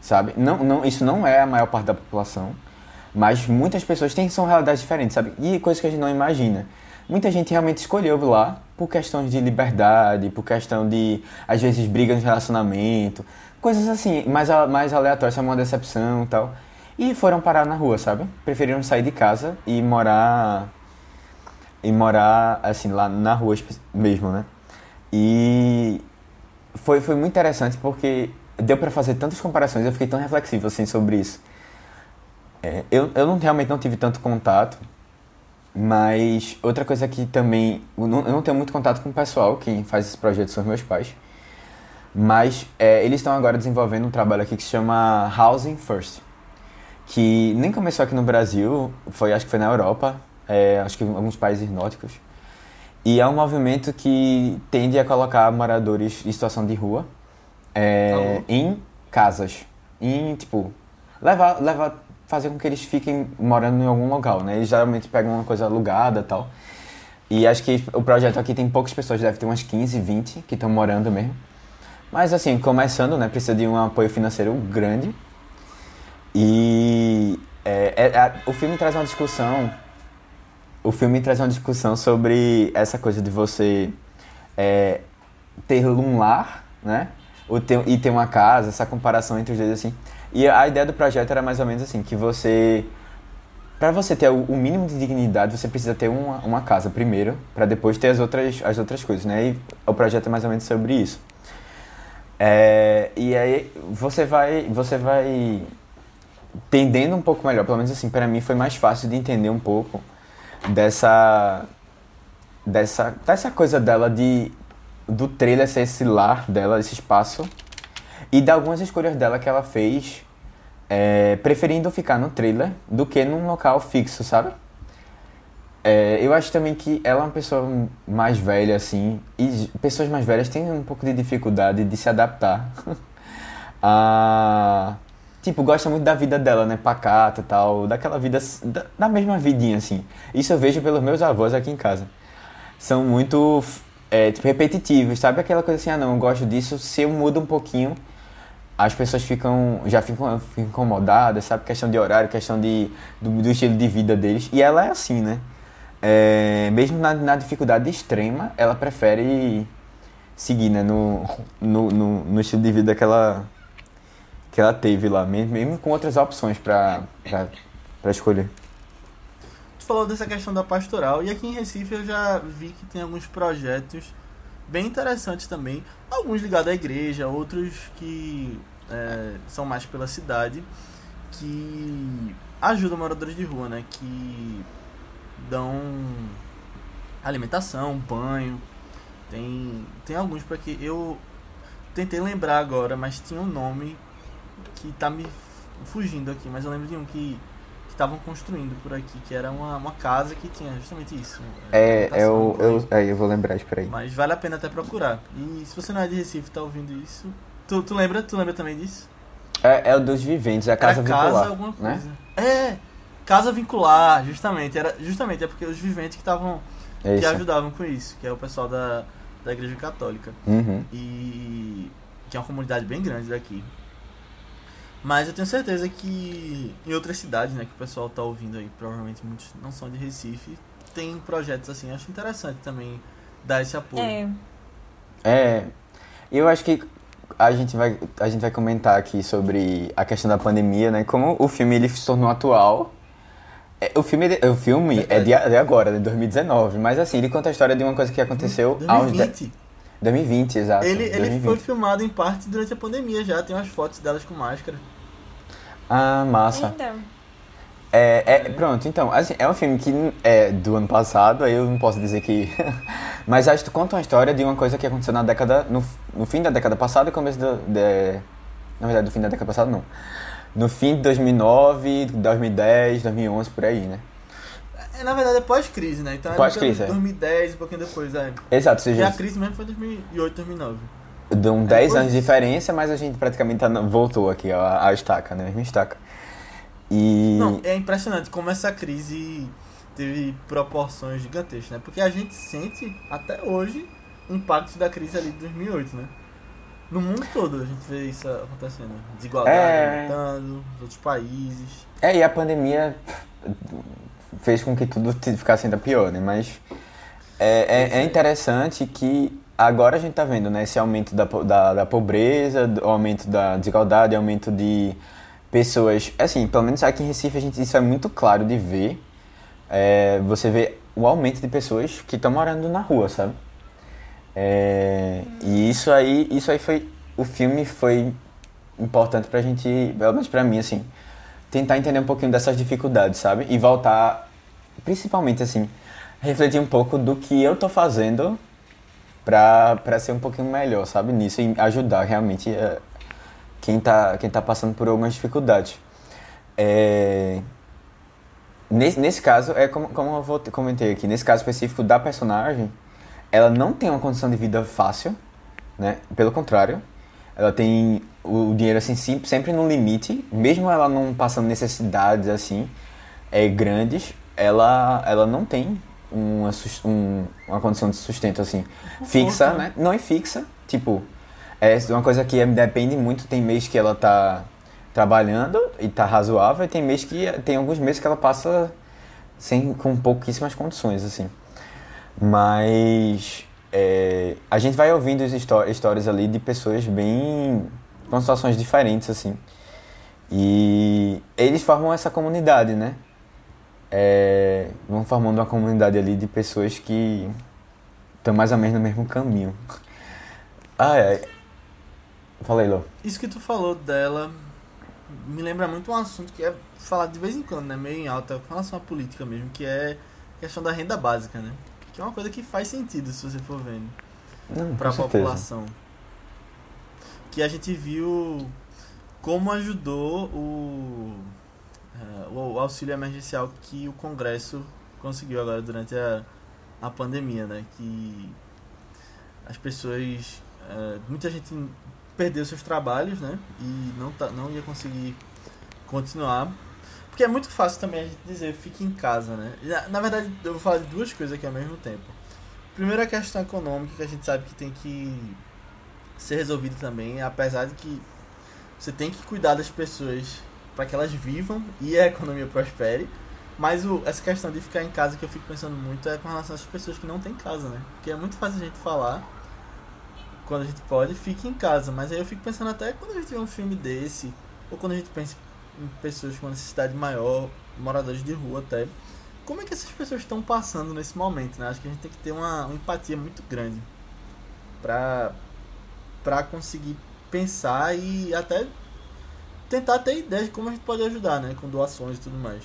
sabe? Não, não, isso não é a maior parte da população, mas muitas pessoas têm são realidades diferentes, sabe? E coisas que a gente não imagina. Muita gente realmente escolheu lá por questões de liberdade, por questão de, às vezes, brigas de relacionamento, coisas assim, mais, mais aleatórias, uma decepção e tal. E foram parar na rua, sabe? Preferiram sair de casa e morar. E morar, assim, lá na rua mesmo, né? E foi, foi muito interessante porque deu para fazer tantas comparações, eu fiquei tão reflexivo, assim, sobre isso. É, eu, eu não, realmente não tive tanto contato, mas outra coisa que também. Eu não, eu não tenho muito contato com o pessoal, quem faz esse projeto são meus pais. Mas é, eles estão agora desenvolvendo um trabalho aqui que se chama Housing First. Que nem começou aqui no Brasil, foi acho que foi na Europa, é, acho que em alguns países nórdicos. E é um movimento que tende a colocar moradores em situação de rua é, em casas. Em, tipo, levar, levar fazer com que eles fiquem morando em algum local, né? Eles geralmente pegam uma coisa alugada tal. E acho que o projeto aqui tem poucas pessoas, deve ter umas 15, 20 que estão morando mesmo. Mas assim, começando, né? Precisa de um apoio financeiro grande. E é, é, é, o filme traz uma discussão. O filme traz uma discussão sobre essa coisa de você é, ter um lar, né? Ter, e ter uma casa, essa comparação entre os dois assim. E a ideia do projeto era mais ou menos assim, que você para você ter o mínimo de dignidade, você precisa ter uma, uma casa primeiro, para depois ter as outras, as outras coisas, né? E o projeto é mais ou menos sobre isso. É, e aí você vai, você vai entendendo um pouco melhor, pelo menos assim, para mim foi mais fácil de entender um pouco dessa dessa dessa coisa dela de do trailer ser esse lar dela, esse espaço e de algumas escolhas dela que ela fez é, preferindo ficar no trailer do que num local fixo, sabe? É, eu acho também que ela é uma pessoa mais velha, assim, e pessoas mais velhas têm um pouco de dificuldade de se adaptar a. Tipo, gosta muito da vida dela, né? Pacata e tal, daquela vida. Da, da, mesma vidinha, assim. Isso eu vejo pelos meus avós aqui em casa. São muito. É, tipo, repetitivos, sabe? Aquela coisa assim, ah, não, eu gosto disso, se eu mudo um pouquinho as pessoas ficam já ficam, ficam incomodadas, sabe? Questão de horário, questão de, do, do, estilo de vida deles. E ela é assim, né? É, mesmo na, na, dificuldade extrema, ela prefere seguir né? no, no, no, no, estilo de vida que ela, que ela teve lá, mesmo, mesmo com outras opções para escolher. Tu falou dessa questão da pastoral, e aqui em Recife eu já vi que tem alguns projetos bem interessantes também. Alguns ligados à igreja, outros que é, são mais pela cidade, que ajudam moradores de rua, né? Que dão alimentação, banho. Tem, tem alguns para que eu tentei lembrar agora, mas tinha um nome que tá me fugindo aqui, mas eu lembro de um que estavam construindo por aqui, que era uma, uma casa que tinha justamente isso. É, eu, eu, aí eu vou lembrar, espera aí. Mas vale a pena até procurar. E se você não é de Recife e tá ouvindo isso, tu, tu lembra? Tu lembra também disso? É, é o dos viventes, é a casa era vincular. Casa alguma né? coisa. Né? É, casa vincular, justamente. Era, justamente, é porque os viventes que estavam. que ajudavam com isso, que é o pessoal da, da Igreja Católica. Uhum. E. que é uma comunidade bem grande daqui. Mas eu tenho certeza que em outras cidades, né, que o pessoal tá ouvindo aí, provavelmente muitos não são de Recife, tem projetos assim. Acho interessante também dar esse apoio. É. É. Eu acho que a gente vai a gente vai comentar aqui sobre a questão da pandemia, né? Como o filme ele se tornou atual. É, o filme, o filme é de, de agora, de 2019, mas assim, ele conta a história de uma coisa que aconteceu 2020. 2020, exato. Ele, 2020. ele foi filmado em parte durante a pandemia já, tem umas fotos delas com máscara. Ah, massa. Então. É, é, pronto, então, assim, é um filme que é do ano passado, aí eu não posso dizer que. Mas acho que conta uma história de uma coisa que aconteceu na década. No, no fim da década passada e começo do, de. Na verdade, no fim da década passada não. No fim de 2009, 2010, 2011, por aí, né? É, na verdade é pós-crise, né? Então pós-crise, é. 2010, um pouquinho depois, é. Exato, seja. E a crise mesmo foi 2008, 2009. Dão 10 anos de diferença, mas a gente praticamente tá, voltou aqui a, a estaca, né? A mesma estaca. E. Não, é impressionante como essa crise teve proporções gigantescas, né? Porque a gente sente até hoje o impacto da crise ali de 2008, né? No mundo todo a gente vê isso acontecendo. Desigualdade É. aumentando, nos outros países. É, e a pandemia fez com que tudo ficasse ainda pior, né? Mas é, é, é interessante que agora a gente tá vendo, né? Esse aumento da, da, da pobreza, o aumento da desigualdade, aumento de pessoas... Assim, pelo menos aqui em Recife a gente, isso é muito claro de ver. É, você vê o aumento de pessoas que estão morando na rua, sabe? É, e isso aí, isso aí foi... O filme foi importante pra gente, pelo menos pra mim, assim, tentar entender um pouquinho dessas dificuldades, sabe? E voltar, principalmente assim, refletir um pouco do que eu tô fazendo pra, pra ser um pouquinho melhor, sabe? Nisso e ajudar realmente eh, quem tá, quem tá passando por algumas dificuldades. É, Nesse, nesse caso, é como, como eu vou- comentei aqui, nesse caso específico da personagem, ela não tem uma condição de vida fácil, né? Pelo contrário, ela tem o, dinheiro assim sim- sempre no limite, mesmo ela não passando necessidades assim é, grandes, ela, ela não tem uma, um- uma condição de sustento assim fixa, né? né? Não é fixa, tipo, é uma coisa que é- depende muito, tem mês que ela tá trabalhando e tá razoável, e tem mês que tem alguns meses que ela passa sem com pouquíssimas condições assim. Mas é, a gente vai ouvindo as histó- histórias ali de pessoas bem com situações diferentes assim. E eles formam essa comunidade, né? É, vão formando uma comunidade ali de pessoas que estão mais ou menos no mesmo caminho. Ai. Fala aí, Lô. Isso que tu falou dela me lembra muito um assunto que é falado de vez em quando, né? Meio em alta, com relação à política mesmo, que é a questão da renda básica, né? Que é uma coisa que faz sentido se você for vendo. Não, para a população. Que a gente viu como ajudou o, eh, o auxílio emergencial que o Congresso conseguiu agora durante a, a pandemia, né? Que as pessoas, eh, muita gente perdeu seus trabalhos, né? E não, tá, não ia conseguir continuar. Porque é muito fácil também a gente dizer fique em casa, né? Na, na verdade, eu vou falar de duas coisas aqui ao mesmo tempo. Primeiro a questão econômica que a gente sabe que tem que ser resolvida também, apesar de que você tem que cuidar das pessoas para que elas vivam e a economia prospere. Mas o, essa questão de ficar em casa que eu fico pensando muito é com relação às pessoas que não têm casa, né? Porque é muito fácil a gente falar quando a gente pode, fique em casa. Mas aí eu fico pensando até quando a gente vê um filme desse, ou quando a gente pensa pessoas com necessidade maior, moradores de rua até, como é que essas pessoas estão passando nesse momento, né? Acho que a gente tem que ter uma, uma empatia muito grande pra, pra conseguir pensar e até tentar ter ideias de como a gente pode ajudar, né? Com doações e tudo mais.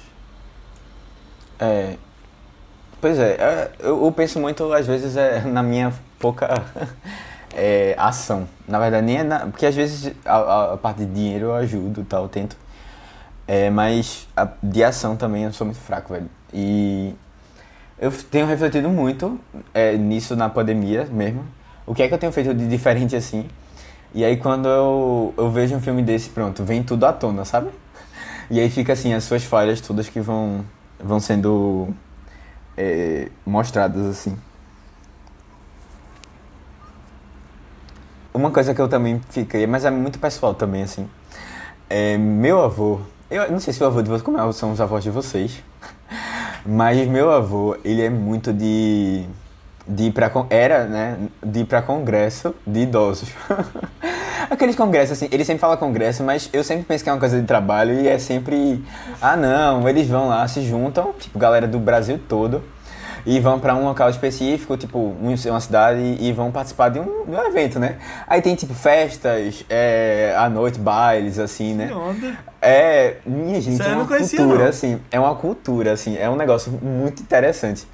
É. Pois é, é, eu, penso muito, às vezes, é, na minha pouca é, ação. Na verdade, nem é na, Porque às vezes a, a- parte de dinheiro eu ajudo tal, eu tento. É, mas a, de ação também eu sou muito fraco, velho. E eu tenho refletido muito é, nisso na pandemia mesmo. O que é que eu tenho feito de diferente assim? E aí quando eu, eu vejo um filme desse, pronto, vem tudo à tona, sabe? E aí fica assim, as suas falhas todas que vão, vão sendo é, mostradas assim. Uma coisa que eu também fiquei, mas é muito pessoal também, assim. É, meu avô, eu não sei se o avô de vocês, como são os avós de vocês, mas meu avô, ele é muito de, de ir pra, era, né, de ir pra congresso de idosos. Aqueles congressos, assim, ele sempre fala congresso, mas eu sempre penso que é uma coisa de trabalho e é sempre, ah não, eles vão lá, se juntam, tipo, galera do Brasil todo, e vão pra um local específico, tipo, um- uma cidade, e vão participar de um, de um evento, né? Aí tem, tipo, festas, é, à noite, bailes, assim, né? Que onda? É, minha gente, Isso é uma cultura, não. assim, é uma cultura, assim, é um negócio muito interessante.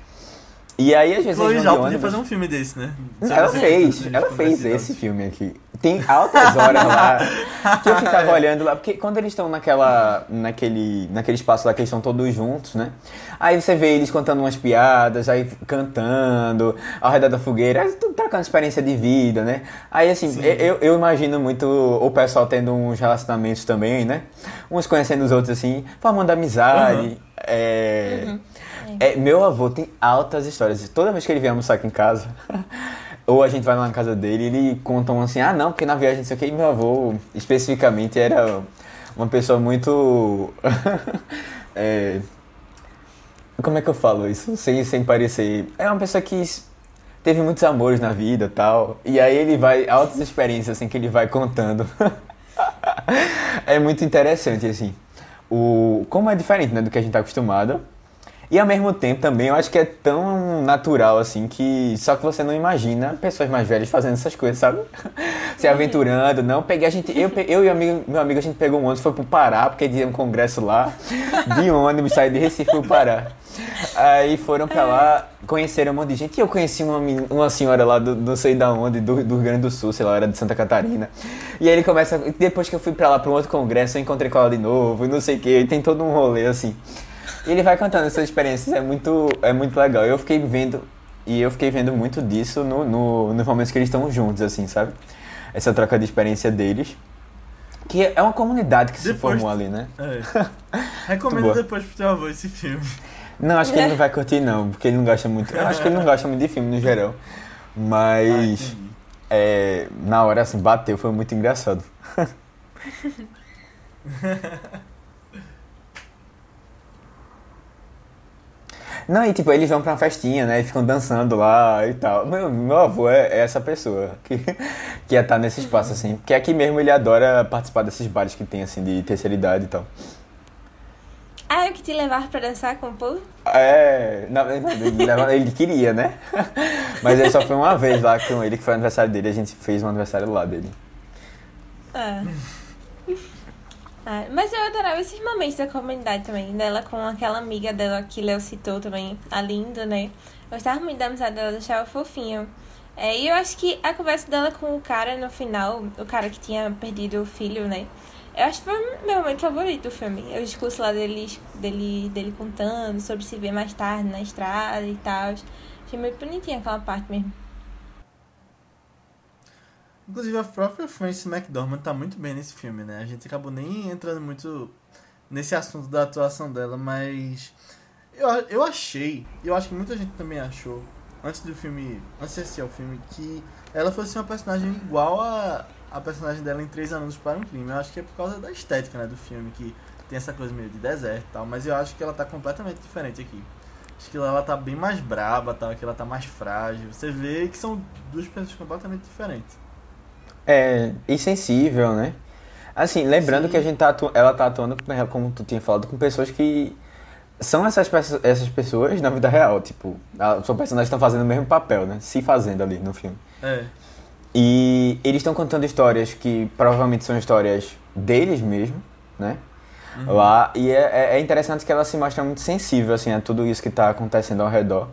E aí, às vezes, Chloe já podia fazer um filme desse, né? Se Ela você- fez, ela fez esse filme aqui. Tem altas horas lá que eu ficava olhando lá, porque quando eles estão naquela, naquele, naquele espaço lá que eles estão todos juntos, né? Aí você vê eles contando umas piadas, aí cantando, ao redor da fogueira, aí tudo trocando experiência de vida, né? Aí assim, Sim. eu, eu imagino muito o pessoal tendo uns relacionamentos também, né? Uns conhecendo os outros assim, formando amizade. Uhum. É... É, meu avô tem altas histórias. Toda vez que ele vem almoçar aqui em casa, ou a gente vai lá na casa dele, ele conta um assim, ah não, porque na viagem não sei o que, e meu avô especificamente era uma pessoa muito. é, como é que eu falo isso? Sem, sem parecer. É uma pessoa que teve muitos amores na vida tal. E aí ele vai. Altas experiências assim que ele vai contando. é muito interessante, assim. O, como é diferente né, do que a gente tá acostumado. E ao mesmo tempo também eu acho que é tão natural assim que só que você não imagina pessoas mais velhas fazendo essas coisas, sabe? Se aventurando, não. Peguei a gente, eu, eu e amigo, meu amigo a gente pegou um ônibus, foi pro Pará, porque tinha um congresso lá, de ônibus, saí de Recife pro Pará. Aí foram pra lá, conheceram um monte de gente. E eu conheci uma, uma senhora lá do não sei da onde, do, do Rio Grande do Sul, sei lá, era de Santa Catarina. E aí ele começa. Depois que eu fui pra lá pra um outro congresso, eu encontrei com ela de novo, e não sei o que, tem todo um rolê assim. E ele vai contando essas experiências, é muito, é muito legal. Eu fiquei vendo, e eu fiquei vendo muito disso no, no, nos momentos que eles estão juntos, assim, sabe? Essa troca de experiência deles. Que é uma comunidade que se Depois- formou ali, né? É. Recomendo depois pro teu avô esse filme. Não, acho que ele não vai curtir não, porque ele não gosta muito. Eu acho que ele não gosta muito de filme no geral. Ah, Mas entendi. é, na hora assim, bateu, foi muito engraçado. Não, e tipo, eles vão pra uma festinha, né? E ficam dançando lá e tal. Meu, meu avô é, é essa pessoa que, que ia estar nesse espaço, assim. Porque aqui mesmo ele adora participar desses bares que tem, assim, de terceira idade e tal. Ah, eu que te levar pra dançar com o povo? É, na verdade, ele queria, né? Mas ele só foi uma vez lá com ele, que foi o aniversário dele, a gente fez um aniversário lá dele. Ah. Ah, mas eu adorava esses momentos da comunidade também, dela com aquela amiga dela que Léo citou também, a Linda, né? Gostava muito da amizade dela, achava fofinho. É, e eu acho que a conversa dela com o cara no final, o cara que tinha perdido o filho, né? Eu acho que foi meu momento favorito do filme. O discurso lá deles, dele, dele contando sobre se ver mais tarde na estrada e tal. Achei muito bonitinha aquela parte mesmo. Inclusive a própria Frances McDormand tá muito bem nesse filme, né? A gente acabou nem entrando muito nesse assunto da atuação dela, mas eu, eu achei, eu acho que muita gente também achou, antes do filme, antes de assistir ao filme, que ela fosse uma personagem igual a, a personagem dela em Três Anos para um Crime. Eu acho que é por causa da estética, né, do filme, que tem essa coisa meio de deserto e tal, mas eu acho que ela tá completamente diferente aqui. Acho que ela tá bem mais braba, tal, que ela tá mais frágil. Você vê que são duas pessoas completamente diferentes. É, e sensível, né? Assim, lembrando Sim. que a gente tá atu- ela tá atuando, com- como tu tinha falado, com pessoas que são essas, peço- essas pessoas na vida real, tipo, a- personagens estão fazendo o mesmo papel, né? Se fazendo ali no filme. É. E eles estão contando histórias que provavelmente são histórias deles mesmo, né? Lá. E é, é- é interessante que ela se mostra muito sensível, assim, a tudo isso que tá acontecendo ao redor.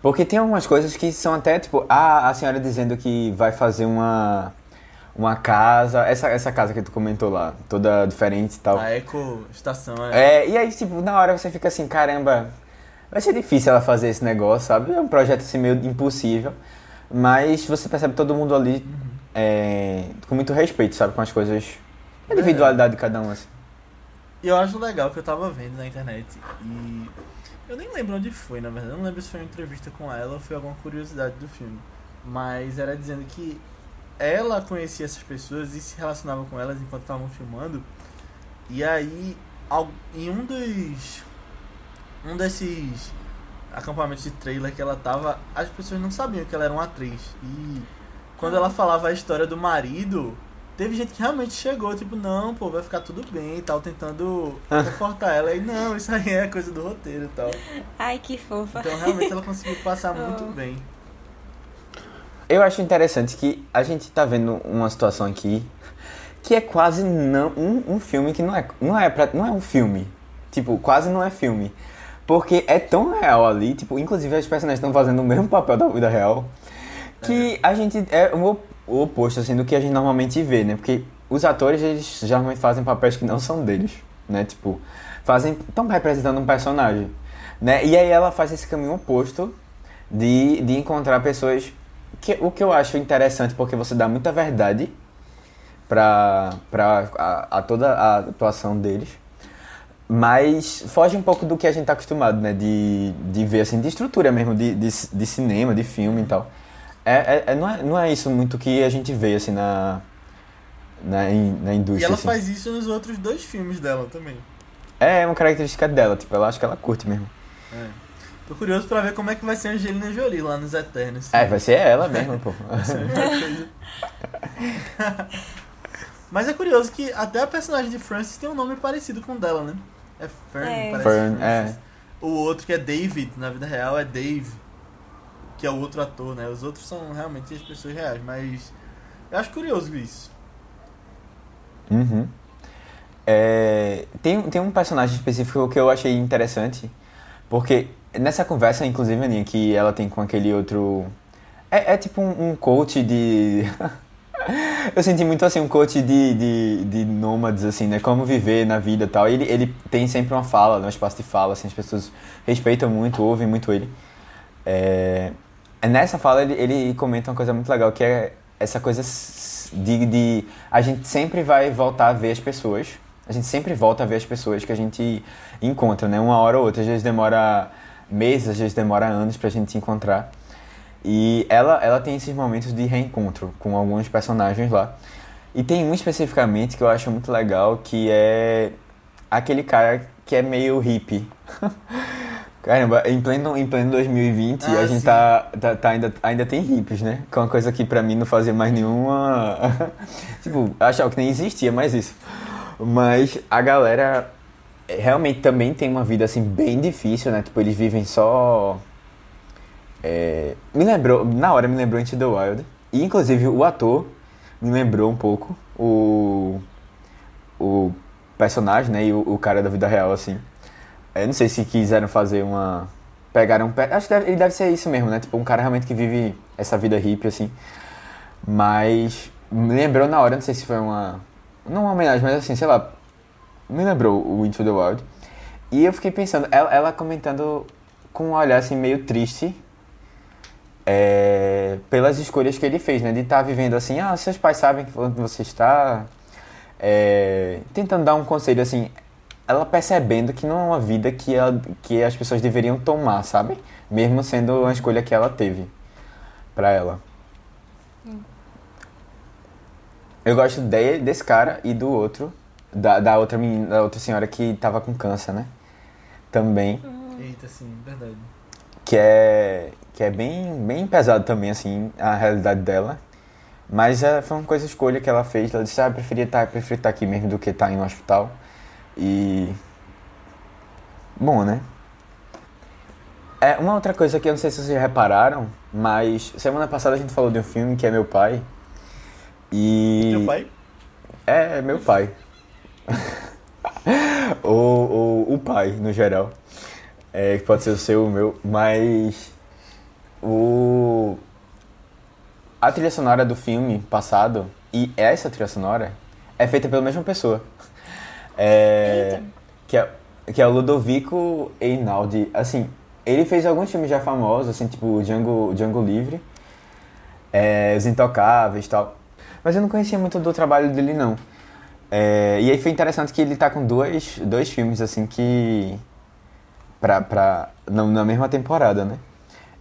Porque tem algumas coisas que são até, tipo, a, a senhora dizendo que vai fazer uma, uma casa, essa, essa casa que tu comentou lá, toda diferente e tal. A Eco Estação é. É, e aí, tipo, na hora você fica assim, caramba, vai ser difícil ela fazer esse negócio, sabe? É um projeto assim meio impossível. Mas você percebe todo mundo ali é, com muito respeito, sabe? Com as coisas. A individualidade de cada um, assim. E eu acho legal que eu tava vendo na internet e. Eu nem lembro onde foi, na verdade. Eu não lembro se foi uma entrevista com ela ou foi alguma curiosidade do filme. Mas era dizendo que ela conhecia essas pessoas e se relacionava com elas enquanto estavam filmando. E aí, em um dos. Um desses acampamentos de trailer que ela tava, as pessoas não sabiam que ela era uma atriz. E quando ela falava a história do marido, teve gente que realmente chegou, tipo, não, pô, vai ficar tudo bem e tal, tentando confortar ela. E não, isso aí é coisa do roteiro e tal. Ai, que fofa. Então realmente ela conseguiu passar muito Oh. bem. Eu acho interessante que a gente tá vendo uma situação aqui que é quase não um, um filme que não é não é pra, não é um filme tipo quase não é filme Porque é tão real ali, tipo, inclusive as personagens estão fazendo o mesmo papel da vida real, que a gente é o, o oposto, assim, do que a gente normalmente vê, né? Porque os atores, eles geralmente fazem papéis que não são deles, né? Tipo, fazem, estão representando um personagem, né? E aí ela faz esse caminho oposto de, de encontrar pessoas que o que eu acho interessante porque você dá muita verdade para a, a, toda a atuação deles mas foge um pouco do que a gente tá acostumado né de, de ver assim de estrutura mesmo de, de, de cinema de filme e tal é, é, é, não, é, não é isso muito que a gente vê assim na na, na indústria e ela assim. faz isso nos outros dois filmes dela também é uma característica dela tipo ela acho que ela curte mesmo é. Tô curioso pra ver como é que vai ser a Angelina Jolie lá nos Eternos. É, vai ser ela mesmo, pô. Mas é curioso que até a personagem de Francis tem um nome parecido com o dela, né? É Fern, É. parece Fern, Francis. é. O outro que é David, na vida real, é Dave. Que é o outro ator, né? Os outros são realmente as pessoas reais, mas... Eu acho curioso isso. Uhum. É, tem, tem um personagem específico que eu achei interessante, porque nessa conversa, inclusive, Aninha, que ela tem com aquele outro. É, é tipo um, um coach de. eu senti muito assim, um coach de, de, de nômades, assim, né? Como viver na vida e tal. Ele, ele tem sempre uma fala, um espaço de fala, assim, as pessoas respeitam muito, ouvem muito ele. É, nessa fala, ele, ele comenta uma coisa muito legal, que é essa coisa de, de. A gente sempre vai voltar a ver as pessoas. A gente sempre volta a ver as pessoas que a gente encontra, né? Uma hora ou outra. Às vezes demora meses, às vezes demora anos pra gente se encontrar. E ela, ela tem esses momentos de reencontro com alguns personagens lá. E tem um especificamente que eu acho muito legal, que é aquele cara que é meio hippie. Caramba, em pleno, em pleno 2020 Ah, a gente tá, tá, tá ainda, ainda tem hippies, né? Que é uma coisa que pra mim não fazia mais nenhuma. tipo, achava que nem existia mais isso. Mas a galera realmente também tem uma vida assim bem difícil, né? Tipo, eles vivem só. É, me lembrou, na hora me lembrou Into the Wild. E inclusive o ator me lembrou um pouco o. O personagem, né? E o, o cara da vida real, assim. Eu não sei se quiseram fazer uma. Pegaram. pe- Acho que deve- ele deve ser isso mesmo, né? Tipo, um cara realmente que vive essa vida hippie, assim. Mas. Me lembrou na hora, não sei se foi uma. Não uma homenagem, mas assim, sei lá. Me lembrou o Into the Wild. E eu fiquei pensando, ela, ela comentando com um olhar assim meio triste. é, pelas escolhas que ele fez, né? De estar vivendo assim, ah, seus pais sabem onde você está. é, tentando dar um conselho assim, ela percebendo que não é uma vida que, ela, que as pessoas deveriam tomar, sabe? Mesmo sendo uma escolha que ela teve pra ela. Eu gosto de, desse cara e do outro, da, da outra menina, da outra senhora que tava com câncer, né? Também, Eita, sim, verdade. que é que é bem bem pesado também assim a realidade dela. Mas é, foi uma coisa escolha que ela fez. Ela disse: "Ah, eu preferia estar, preferia estar aqui mesmo do que estar em um hospital". E bom, né? É, uma outra coisa que eu não sei se vocês repararam, mas semana passada a gente falou de um filme que é Meu Pai. E Teu pai? é, meu pai. ou, ou o pai, no geral. É, que pode ser o seu, o meu. Mas. O. A trilha sonora do filme passado e essa trilha sonora é feita pela mesma pessoa. É, que, é, que é o Ludovico Einaudi. Assim, ele fez alguns filmes já famosos, assim, tipo Django, Django Livre, é, Os Intocáveis e tal. Mas eu não conhecia muito do trabalho dele, não. É, e aí foi interessante que ele tá com dois, dois filmes, assim, que... Pra, pra, na, na mesma temporada, né?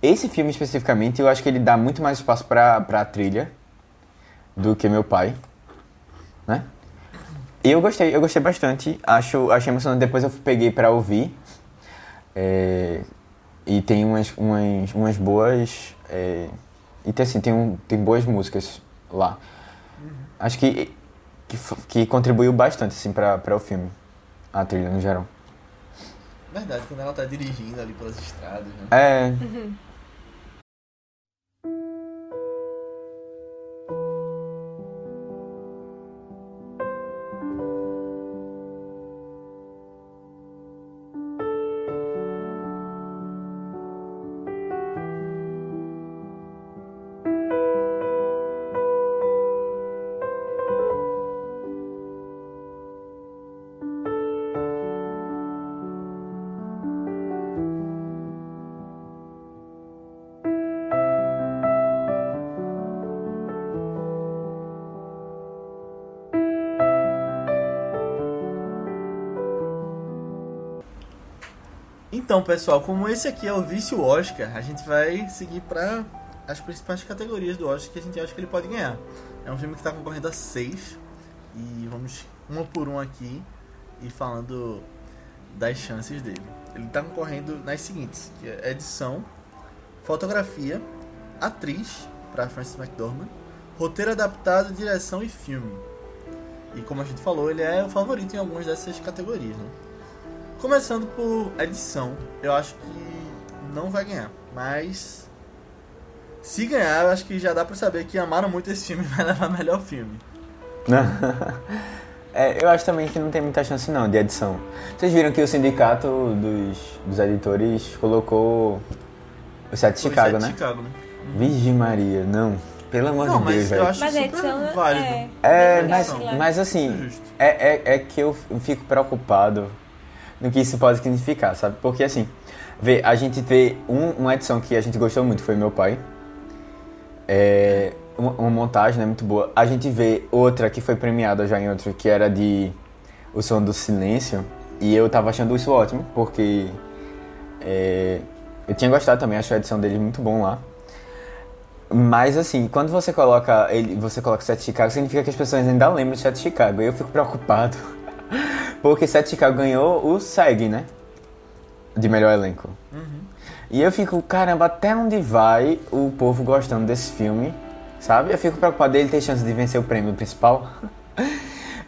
Esse filme, especificamente, eu acho que ele dá muito mais espaço pra, pra trilha do que Meu Pai, né? E eu gostei, eu gostei bastante. Acho, achei emocionante. Depois eu peguei pra ouvir. É, e tem umas, umas, umas boas... É, e tem, assim, tem, um, tem boas músicas lá. Acho que, que, que contribuiu bastante, assim, pra, pra o filme. A trilha, no geral. Verdade, quando ela tá dirigindo ali pelas estradas, né? É... Então, pessoal, como esse aqui é o vício Oscar, a gente vai seguir para as principais categorias do Oscar que a gente acha que ele pode ganhar. É um filme que está concorrendo a seis e vamos uma por um aqui e falando das chances dele. Ele está concorrendo nas seguintes: é edição, fotografia, atriz para Frances McDormand, roteiro adaptado, direção e filme. E como a gente falou, ele é o favorito em algumas dessas categorias. Né? Começando por edição, eu acho que não vai ganhar, mas se ganhar, eu acho que já dá pra saber que amaram muito esse filme e vai levar melhor filme. é, eu acho também que não tem muita chance não de edição. Vocês viram que o sindicato dos, dos editores colocou o set de Chicago, né? Chicago, né? Virgem Maria, não. Pelo amor Não, de Deus, mas eu velho. acho Mas a super edição válido. é. É, mas, mas assim, é, é, é que eu fico preocupado no que isso pode significar, sabe? Porque assim, vê, a gente vê um- uma edição que a gente gostou muito, foi meu pai. É, uma, uma montagem né, muito boa. A gente vê outra que foi premiada já em outro, que era de O Som do Silêncio. E eu tava achando isso ótimo, porque é, eu tinha gostado também, acho a edição dele muito bom lá. Mas assim, quando você coloca ele, você coloca Sete Chicago, significa que as pessoas ainda lembram de Sete Chicago. Eu fico preocupado. Porque Sete Chicago ganhou o SEG, né? De melhor elenco. E eu fico, caramba, até onde vai o povo gostando desse filme? Sabe? Eu fico preocupado dele ter chance de vencer o prêmio principal.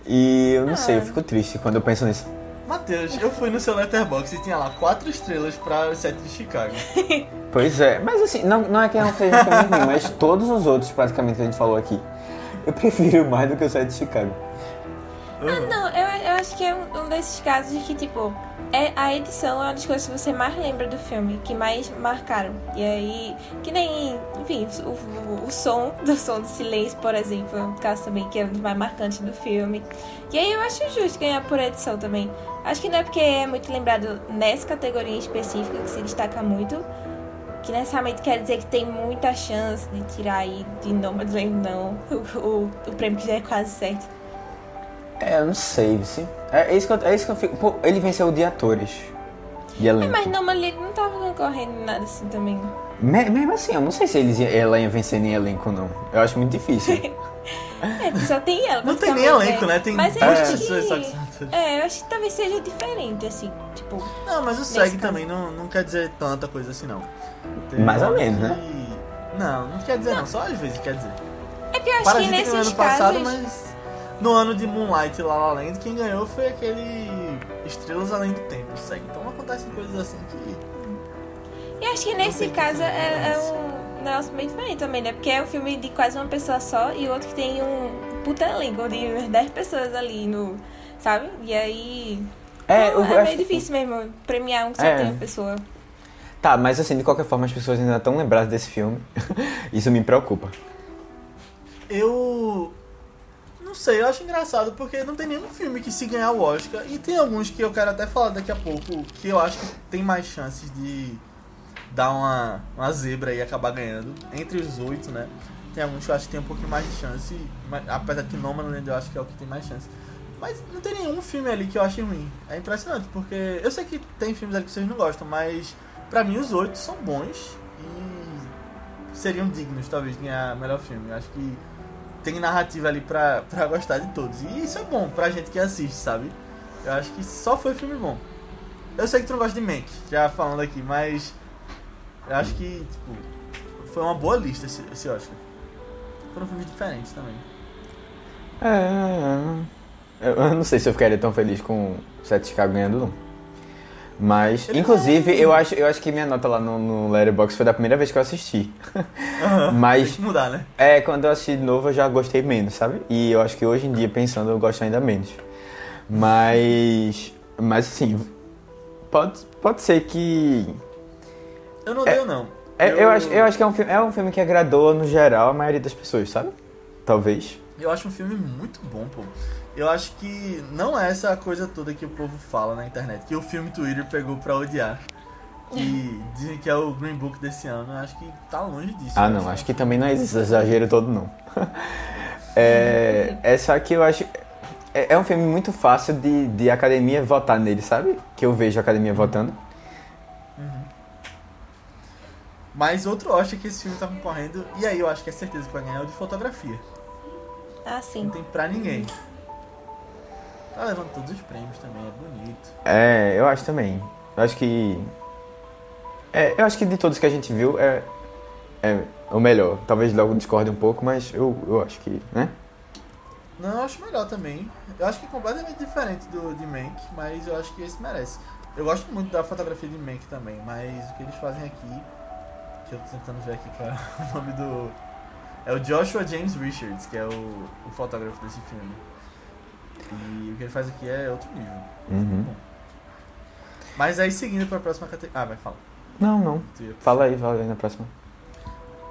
E eu não sei, eu fico triste quando eu penso nisso. Matheus, eu fui no seu Letterboxd e tinha lá quatro estrelas para o set de Chicago. Pois é, mas assim, não, não é que não seja um filme ruim, mas todos os outros praticamente que a gente falou aqui, eu prefiro mais do que o Sete de Chicago. Ah, não, eu, eu acho que é um, um desses casos de que, tipo, é, a edição é uma das coisas que você mais lembra do filme, que mais marcaram. E aí, que nem, enfim, o, o, o som do som do silêncio, por exemplo, é um caso também que é mais marcantes do filme. E aí eu acho justo ganhar por edição também. Acho que não é porque é muito lembrado nessa categoria específica, que se destaca muito, que necessariamente quer dizer que tem muita chance de tirar aí de Nomadland, não, o, o, o prêmio que já é quase certo. É, eu não sei, vice. É, é isso que eu, é isso que eu fico. Pô, ele venceu de atores. De elenco. Mas Nomadland não tava concorrendo em nada assim também. Me- mesmo assim, eu não sei se eles, ia- ela ia vencer em elenco ou não. Eu acho muito difícil. É, só tem ela. Não tem nem basicamente, elenco, é. né? Tem Mas eu duas acho pessoas só que que... são atores. É, eu acho que talvez seja diferente, assim. Tipo, Não, mas o SEG caso. também não, não quer dizer tanta coisa assim, não. Tem Mais ou hora menos, que- né? Não, não quer dizer não, só às vezes quer dizer. é porque eu acho que ganhou nesses ano passado, casos... mas no ano de Moonlight e La La Land, quem ganhou foi aquele Estrelas Além do Tempo, o SEG. Então acontecem coisas assim que... E acho que nesse que caso ter é, é um negócio bem diferente também, né? Porque é um filme de quase uma pessoa só e outro que tem um puta elenco de umas 10 pessoas ali no... Sabe? E aí... É, não, eu é acho- meio difícil mesmo premiar um que só É. tem uma pessoa. Tá, mas assim, de qualquer forma, as pessoas ainda estão lembradas desse filme. Isso me preocupa. Eu não sei, eu acho engraçado porque não tem nenhum filme que se ganhar o Oscar e tem alguns que eu quero até falar daqui a pouco que eu acho que tem mais chances de dar uma, uma zebra e acabar ganhando. Entre os oito, né? Tem alguns que eu acho que tem um pouquinho mais de chance, mas, apesar que Nomadland eu acho que é o que tem mais chance. Mas não tem nenhum filme ali que eu ache ruim. É impressionante, porque eu sei que tem filmes ali que vocês não gostam, mas pra mim os oito são bons e seriam dignos, talvez, de ganhar melhor filme. Eu acho que tem narrativa ali pra, pra gostar de todos. E isso é bom pra gente que assiste, sabe? Eu acho que só foi filme bom. Eu sei que tu não gosta de Mank, já falando aqui, mas eu acho que, tipo, foi uma boa lista esse, esse Oscar. Foram filmes diferentes também. É. Eu, não sei se eu ficaria tão feliz com o Sete Chicago ganhando, não. Mas, inclusive, eu acho, eu acho que minha nota lá no, no Letterboxd foi da primeira vez que eu assisti. Tem Mas, que mudar, né? é, quando eu assisti de novo, eu já gostei menos, sabe? E eu acho que hoje em dia, pensando, eu gosto ainda menos. Mas, mas assim, pode, pode ser que... Eu não odeio, não. é, eu, acho, eu acho que é um, filme, é um filme que agradou, no geral, a maioria das pessoas, sabe? Talvez. Eu acho um filme muito bom, pô. Eu acho que não é essa coisa toda que o povo fala na internet, que o filme Twitter pegou pra odiar. Que dizem que é o Green Book desse ano. Eu acho que tá longe disso. Ah, Eu não, acho que também não é esse exagero todo, não. é, é só que eu acho. É, é um filme muito fácil de, de academia votar nele, sabe? Que eu vejo a academia votando. Uhum. Mas outro Oscar que esse filme tá concorrendo, e aí eu acho que é certeza que vai ganhar, é o de fotografia. Ah, sim. Não tem pra ninguém. Tá levando todos os prêmios também, é bonito. É, eu acho também. Eu acho que. É, eu acho que de todos que a gente viu é, é o melhor. Talvez logo discorde um pouco, mas eu, eu acho que. né? Não, eu acho melhor também. Eu acho que é completamente diferente do de Mank, mas eu acho que esse merece. Eu gosto muito da fotografia de Mank também, mas o que eles fazem aqui, que eu tô tentando ver aqui qual é o nome do. É o Joshua James Richards, que é o, o fotógrafo desse filme. E o que ele faz aqui é outro nível. Uhum. Mas aí seguindo pra próxima categoria. Ah, vai, fala. Não, não. Fala aí, fala aí na próxima.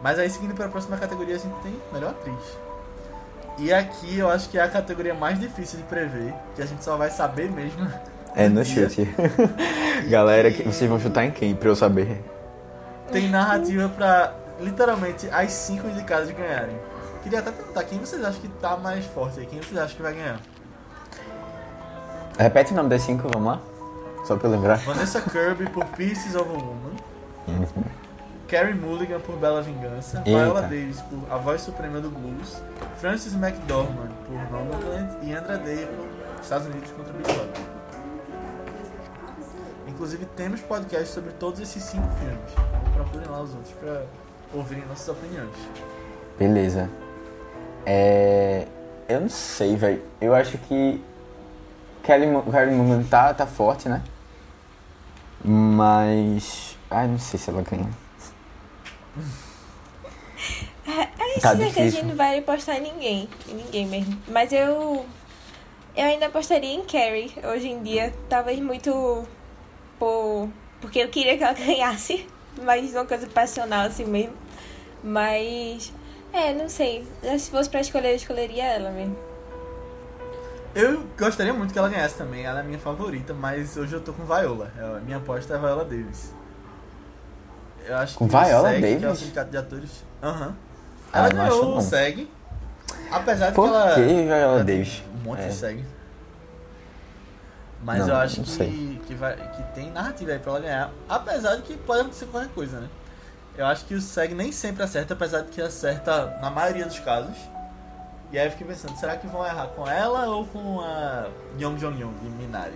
Mas aí seguindo para a próxima categoria a gente tem melhor atriz. E aqui eu acho que é a categoria mais difícil de prever, que a gente só vai saber mesmo. É, no chute. Galera, que- vocês vão chutar em quem? Pra eu saber. Tem narrativa pra literalmente as cinco indicadas ganharem. Queria até perguntar quem vocês acham que tá mais forte aí, quem vocês acham que vai ganhar? Repete o nome das cinco, vamos lá? Só pra eu lembrar. Vanessa Kirby por Pieces of a Woman. Carrie Mulligan por Bela Vingança. Uhum. Eita. Viola Davis por A Voz Suprema do Blues. Frances McDormand por Nomadland. E Andra Day por Estados Unidos contra Big Brother. Inclusive temos podcasts sobre todos esses cinco filmes. Então procurem lá os outros pra ouvirem nossas opiniões. Beleza. É. Eu não sei, velho. Eu acho que. Kelly, Kelly Mulligan tá, tá forte, né? Mas. Ai, não sei se ela ganha. É Tá isso que a gente não vai apostar em ninguém. Em ninguém mesmo. Mas eu. Eu ainda apostaria em Carrie hoje em dia. Talvez muito por. Porque eu queria que ela ganhasse. Mas uma coisa passional assim mesmo. Mas. É, não sei. Se fosse pra escolher, eu escolheria ela mesmo. Eu gostaria muito que ela ganhasse também, ela é a minha favorita, mas hoje eu tô com Viola. É, A minha aposta é Viola Davis. Eu acho Com que Viola SEG, que é o Davis? sindicato de atores. Aham. Ah, Ela não acho ganhou o SEG. Apesar de Por que ela. que Viola Davis? Um monte É. de SEG. Mas Não, eu acho que, que, vai, que tem narrativa aí pra ela ganhar. Apesar de que pode acontecer qualquer coisa, né? Eu acho que o SEG nem sempre acerta, apesar de que acerta na maioria dos casos. E aí eu fiquei pensando, será que vão errar com ela ou com a Young Jong Young de Minari?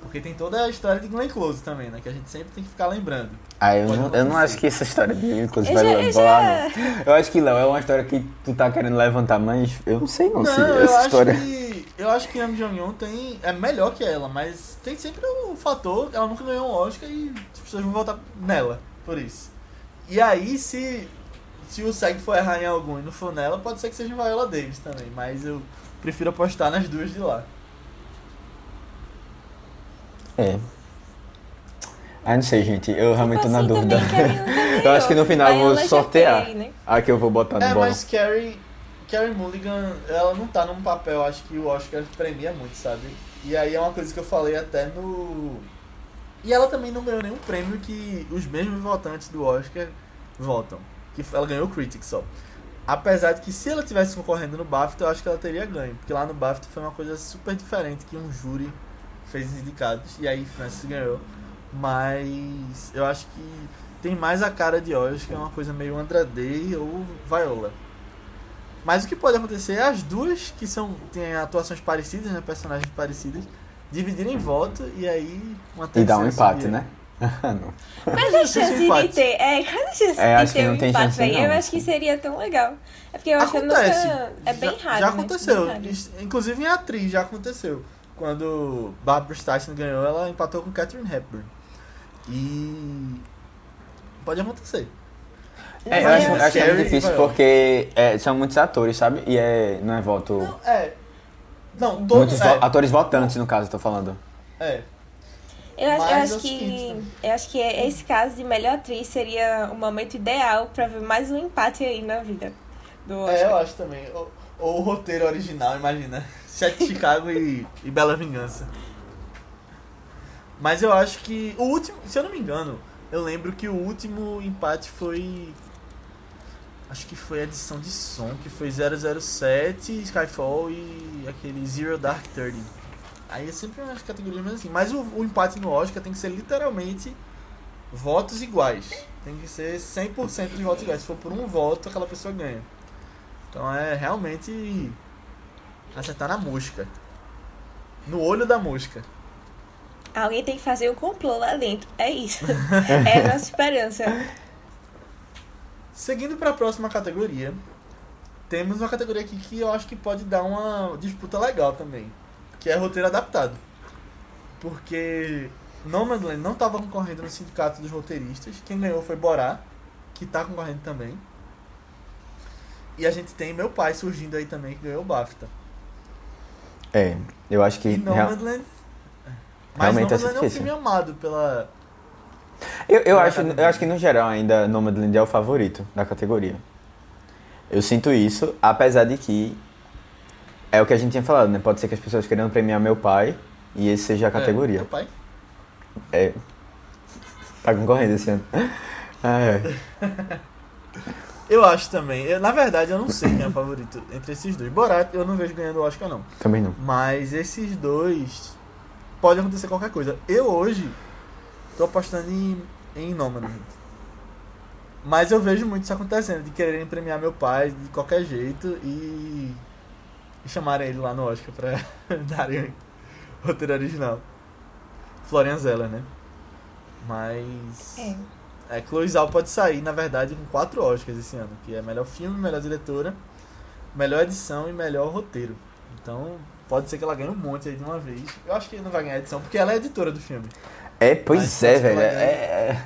Porque tem toda a história de Glenn Close também, né? Que a gente sempre tem que ficar lembrando. Ah, eu não, eu não acho que essa história de inclusive Eu vai levar. já- não. Eu acho que, Léo, é uma história que tu tá querendo levantar, mas eu não sei não, Não, se eu essa acho história. que. Eu acho que Young Jong Young tem. É melhor que ela, mas tem sempre o fator. Ela nunca ganhou um Oscar e as pessoas vão votar nela, por isso. E aí, se. Se o SEG for errar em algum e não for nela, pode ser que seja Viola Davis também. Mas eu prefiro apostar nas duas de lá. É. Ah, não sei, gente. Eu realmente tô na Assim dúvida. Carrie nunca Eu acho que no final eu vou sortear. tem, né? Ah, que eu vou botar no É, bolo. mas Carrie, Carrie Mulligan, ela não tá num papel, acho que o Oscar premia muito, sabe? E aí é uma coisa que eu falei até no. E ela também não ganhou nenhum prêmio que os mesmos votantes do Oscar votam. Que ela ganhou o Critics só. Apesar de que se ela tivesse concorrendo no BAFTA, eu acho que ela teria ganho. Porque lá no BAFTA foi uma coisa super diferente que um júri fez os indicados. E aí Francis ganhou. Mas eu acho que tem mais a cara de Oscar, é uma coisa meio Andrade ou Viola. Mas o que pode acontecer é as duas que são têm atuações parecidas, né, personagens parecidas, dividirem voto e aí uma E dá um empate, subir. né? Não. Quais as chances de ter? É, quais as chances É, de ter um empate, velho? Eu acho que seria tão legal. É porque eu acho que eu Acontece. nunca. É bem Já- raro. Já né? aconteceu. Raro. Inclusive em atriz já aconteceu. Quando Barbara Streisand ganhou, ela empatou com Catherine Hepburn. E pode acontecer. É, eu acho, eu acho que é muito difícil porque é, são muitos atores, sabe? E é, não é voto. Não, é. Não, todos. muitos é, atores votantes, no caso, eu tô falando. é. Eu acho, eu acho é que. né? Eu acho que esse caso de melhor atriz seria o momento ideal pra ver mais um empate aí na vida do Oscar. É, eu acho também. Ou, ou o roteiro original, imagina. Sete Chicago e, e Bela Vingança. Mas eu acho que o último, se eu não me engano, eu lembro que o último empate foi acho que foi a edição de som, que foi 007, Skyfall e aquele Zero Dark Thirty. Aí é sempre umas categorias mais assim. Mas o, o empate no Oscar tem que ser literalmente votos iguais. Tem que ser 100% de votos iguais. Se for por um voto, aquela pessoa ganha. Então é realmente acertar na mosca. No olho da mosca. Alguém tem que fazer o complô lá dentro. É isso. é a nossa esperança. Seguindo para a próxima categoria, temos uma categoria aqui que eu acho que pode dar uma disputa legal também, que é roteiro adaptado. Porque Nomadland não estava concorrendo no sindicato dos roteiristas, quem ganhou foi Borá, que está concorrendo também. E a gente tem meu pai surgindo aí também, que ganhou o BAFTA. É, eu acho que. E real- Nomadland... Mas Realmente é Nomadland é um filme amado pela... Eu, eu, acho, academia. eu acho que no geral ainda Nomadland é o favorito da categoria. Eu sinto isso, apesar de que é o que a gente tinha falado, né? Pode ser que as pessoas queiram premiar meu pai e esse seja a É, categoria. meu pai. É. Tá concorrendo esse ano. Ah, é. Eu acho também. Eu, na verdade, eu não sei quem é o favorito entre esses dois. Borat eu não vejo ganhando o Oscar, não. Também não. Mas esses dois. Pode acontecer qualquer coisa. Eu hoje tô apostando em, em Nomadland. Mas eu vejo muito isso acontecendo, de quererem premiar meu pai de qualquer jeito e, e chamarem ele lá no Oscar pra darem o roteiro original. Florian Zeller, né? Mas. É. É, Chloe Zhao pode sair, na verdade, com quatro Oscars esse ano, que é melhor filme, melhor diretora, melhor edição e melhor roteiro. Então, pode ser que ela ganhe um monte aí de uma vez. Eu acho que não vai ganhar edição, porque ela é editora do filme. É, pois Mas é, velho. É, é-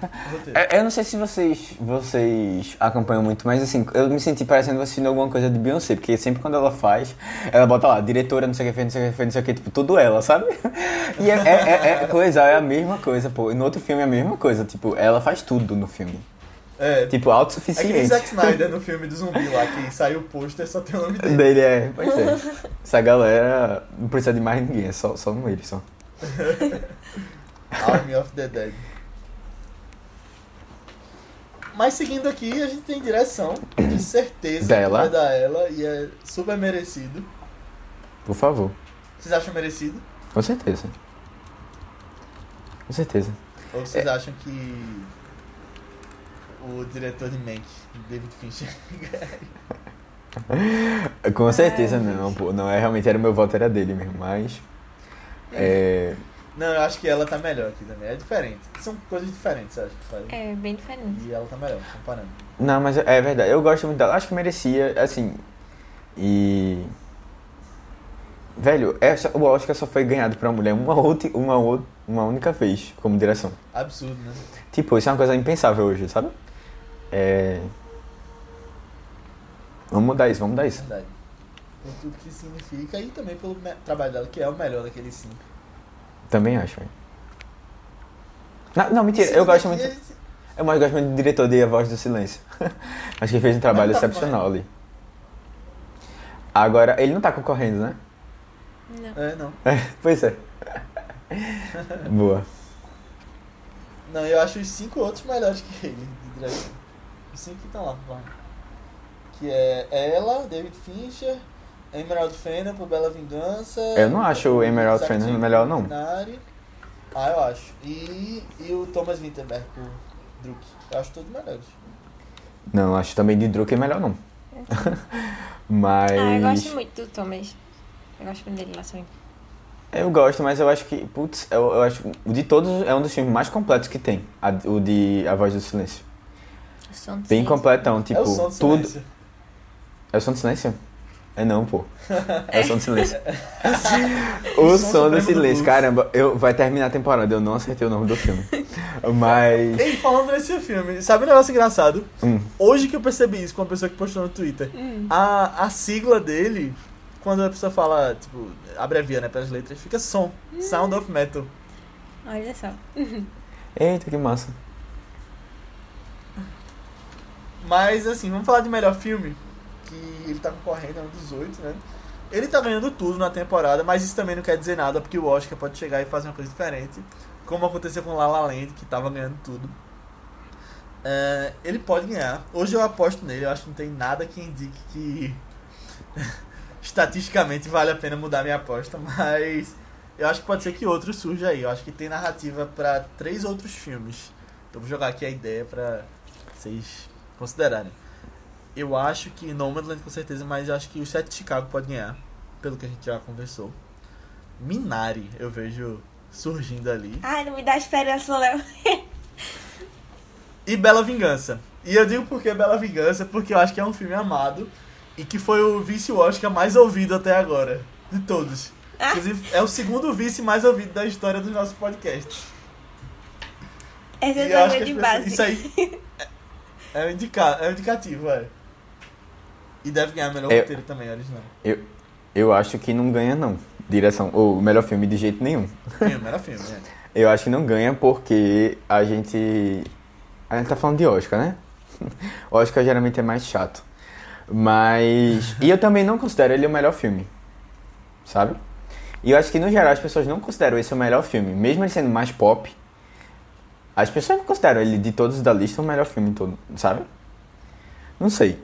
é- eu não sei se vocês, vocês acompanham muito, mas assim, eu me senti parecendo assistindo alguma coisa de Beyoncé, porque sempre quando ela faz, ela bota lá, diretora, não sei o que, fez, não sei o que, fez, não sei o que, tipo, tudo ela, sabe? E é, é, é, é coisa, é a mesma coisa, pô. E no outro filme é a mesma coisa, tipo, ela faz tudo no filme. É, Tipo, é que autossuficiente. Zack Snyder no filme do zumbi lá, que saiu o pôster só tem o nome dele. Dele é, pois é. Essa galera não precisa de mais ninguém, é só, só um ele, só. Army of the Dead. Mas seguindo aqui, a gente tem direção, de certeza Dela. que vai dar ela e é super merecido. Por favor. Vocês acham merecido? Com certeza. Com certeza. Ou vocês É. acham que o diretor de Mank, David Fincher, Com certeza Ai, não, pô. Não, é realmente era o meu voto, era dele mesmo, mas. É. Não, eu acho que ela tá melhor aqui também. É diferente. São coisas diferentes, eu acho que fazem. É bem diferente. E ela tá melhor, comparando. Não, mas é verdade. Eu gosto muito dela. Acho que merecia, assim. E. Velho, essa, o Oscar só foi ganhado pra uma mulher uma, outra, uma, uma única vez como direção. Absurdo, né? Tipo, isso é uma coisa impensável hoje, sabe? É. Vamos mudar isso, vamos mudar isso. Verdade. Por tudo que significa e também pelo trabalho dela, que é o melhor daqueles cinco. Também acho, velho. Não, não, mentira, eu gosto muito. é- Eu mais gosto muito do diretor de A Voz do Silêncio. Acho que ele fez um trabalho tá excepcional ali. Agora, ele não tá concorrendo, né? Não. É, não. Pois é. Boa. Não, eu acho os cinco outros melhores que ele, de direção. Cinco que estão lá, vai. Que é ela, David Fincher, Emerald Fennel por Bela Vingança. Eu não acho o Emerald Fennel melhor, não. Minari. Ah, eu acho. E, e o Thomas Winterberg por Druk. Eu acho todos melhores. Não, acho também de Drucker melhor não. mas. Ah, eu gosto muito do Thomas. Eu gosto muito dele lá também. Eu gosto, mas eu acho que, putz, eu, eu acho. O de todos é um dos filmes mais completos que tem. a- o de A Voz do Silêncio. Som do Bem silêncio. completão, tipo, é o som do tudo. silêncio. É o som do silêncio? É não, pô. É o som do silêncio. O o som som do do silêncio. blues. Caramba, eu, vai terminar a temporada, eu não acertei o nome do filme. Mas. Ei, falando nesse filme, sabe um negócio engraçado? Hum, Hoje que eu percebi isso com uma pessoa que postou no Twitter. Hum. A, a sigla dele, quando a pessoa fala, tipo, abrevia, né, pelas letras, fica som. Sound of Metal. Olha só. Eita, que massa. Mas, assim, vamos falar de melhor filme. Que ele tá concorrendo, é um dos oito, né? Ele tá ganhando tudo na temporada, mas isso também não quer dizer nada, porque o Oscar pode chegar e fazer uma coisa diferente. Como aconteceu com La La Land, que tava ganhando tudo. É, ele pode ganhar. Hoje eu aposto nele, eu acho que não tem nada que indique que estatisticamente vale a pena mudar minha aposta, mas eu acho que pode ser que outro surja aí. Eu acho que tem narrativa pra três outros filmes Eu vou jogar aqui a ideia pra vocês considerarem. Eu acho que Nomadland com certeza, mas eu acho que o Sete de Chicago pode ganhar, pelo que a gente já conversou. Minari, eu vejo surgindo ali. Ai, não me dá esperança, Léo. E Bela Vingança. E eu digo por que Bela Vingança, porque eu acho que é um filme amado e que foi o vice Oscar mais ouvido até agora, de todos. Ah. Inclusive, é o segundo vice mais ouvido da história dos nossos podcasts. Essa é a as base. pessoas- Isso aí é, é um, indica, é um indicativo, é. E deve ganhar melhor Eu- roteiro também, original. Eu, eu acho que não ganha, não. Direção. Ou melhor filme de jeito nenhum. Filme, era filme, né? Eu acho que não ganha porque a gente. A gente tá falando de Oscar, né? Oscar geralmente é mais chato. Mas. E eu também não considero ele o melhor filme. Sabe? E eu acho que no geral as pessoas não consideram esse o melhor filme. Mesmo ele sendo mais pop, as pessoas não consideram ele de todos da lista o melhor filme todo, sabe? Não sei.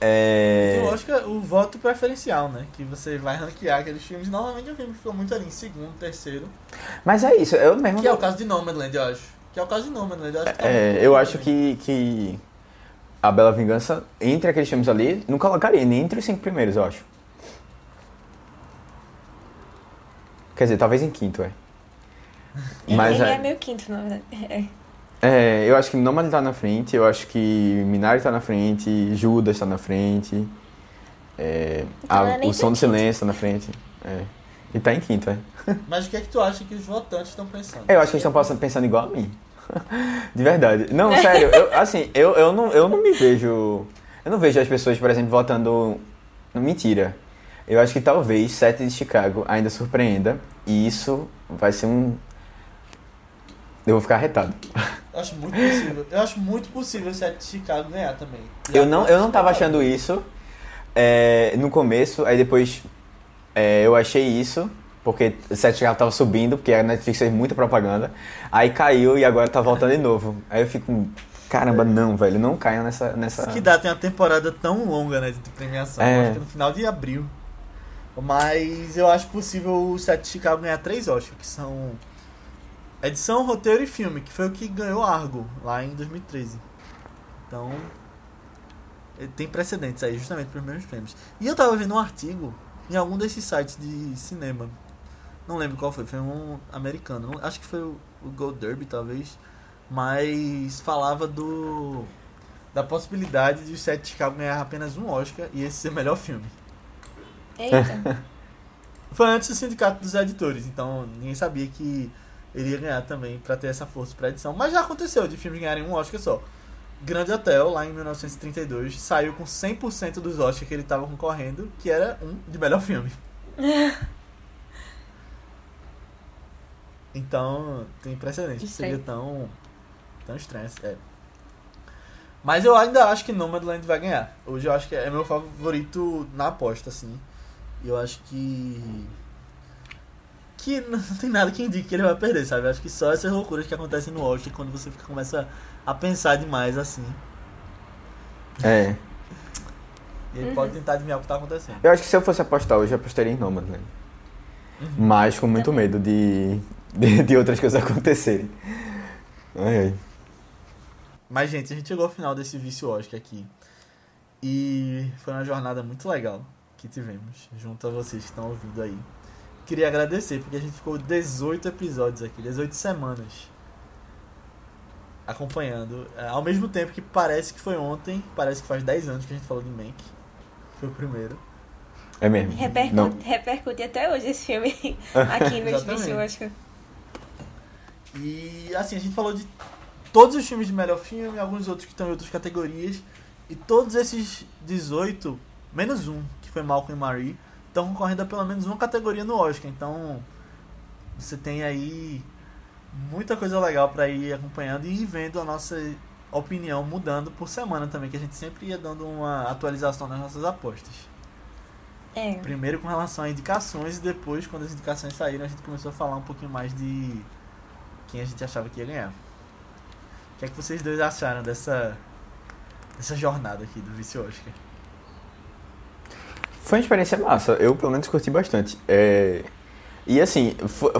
É. Tem o Oscar, o voto preferencial, né? Que você vai ranquear aqueles filmes. Normalmente é um filme que ficou muito ali em segundo, terceiro. Mas é isso, eu mesmo. Que é não- o caso de Nomadland, eu acho. Que é o caso de Nomadland, eu acho que tá É, muito eu acho também. que, que a Bela Vingança, entre aqueles filmes ali, não colocaria nem entre os cinco primeiros, eu acho. Quer dizer, talvez em quinto, é. Mas Ele é é, meu quinto, na verdade. É. é, eu acho que Nômade tá na frente, eu acho que Minari tá na frente, Judas tá na frente, é, Então a- é o Som do. Silêncio tá na frente. É. E tá em quinto, é. Mas o que é que tu acha que os votantes estão pensando? Eu acho que eles estão pensando igual a mim. De verdade. Não, sério, eu, assim, eu, eu, não, eu não me vejo. Eu não vejo as pessoas, por exemplo, votando. Mentira. Eu acho que talvez Sete de Chicago ainda surpreenda. E isso vai ser um. Eu vou ficar arretado. Eu acho muito possível. Eu acho muito possível o Sete de Chicago ganhar também. Eu não, eu não tava achando isso é, no começo, aí depois é, eu achei isso, porque o Sete de Chicago tava subindo, porque a Netflix fez muita propaganda. Aí caiu e agora tá voltando de novo. Aí eu fico, caramba, não, velho, não caia nessa. nessa... Que dá, tem uma temporada tão longa, né, de premiação. É. Acho que no final de abril. Mas eu acho possível o Sete de Chicago ganhar três Oscars, que são edição, roteiro e filme, que foi o que ganhou Argo lá em 2013. Então, ele tem precedentes aí, justamente para os mesmos prêmios. E eu tava vendo um artigo em algum desses sites de cinema. Não lembro qual foi, foi um americano. Não- Acho que foi o, o Gold Derby, talvez. Mas falava do da possibilidade de o Sete de Chicago ganhar apenas um Oscar e esse ser o melhor filme. Eita. Foi antes do sindicato dos editores, então ninguém sabia que ele ia ganhar também pra ter essa força pra edição. Mas já aconteceu de filmes ganharem um Oscar só. Grande Hotel, lá em 1932, saiu com 100% dos Oscars que ele tava concorrendo, que era um de melhor filme. Então, tem precedente. Seria tão, tão estranho. É. Mas eu ainda acho que Nomadland vai ganhar. Hoje eu acho que é meu favorito na aposta, assim. Eu acho que. Que não tem nada que indique que ele vai perder, sabe? Eu acho que só essas loucuras que acontecem no Oscar quando você fica- começa a pensar demais assim. É. E ele pode tentar adivinhar o que tá acontecendo. Eu acho que se eu fosse apostar hoje, eu apostaria em Nomadland. Mas com muito medo de, de, de outras coisas acontecerem. Ai, ai. Mas, gente, a gente chegou ao final desse vício Oscar aqui. E foi uma jornada muito legal que tivemos junto a vocês que estão ouvindo aí. Queria agradecer, porque a gente ficou 18 episódios aqui, 18 semanas acompanhando. É, Ao mesmo tempo que parece que foi ontem, parece que faz 10 anos que a gente falou de Mank. Foi o primeiro. É mesmo. Não. Repercute, repercute até hoje esse filme aqui no eu acho que. E assim, a gente falou de todos os filmes de melhor filme, alguns outros que estão em outras categorias. E todos esses 18, menos um, que foi Malcolm e Marie, estão concorrendo a pelo menos uma categoria no Oscar. Então você tem aí muita coisa legal para ir acompanhando e vendo a nossa opinião mudando por semana também, que a gente sempre ia dando uma atualização nas nossas apostas. É. Primeiro com relação a indicações e depois, quando as indicações saíram, a gente começou a falar um pouquinho mais de quem a gente achava que ia ganhar. O que é que vocês dois acharam dessa, dessa jornada aqui do Vice Oscar? Foi uma experiência massa. Eu, pelo menos, curti bastante. É, E assim, foi,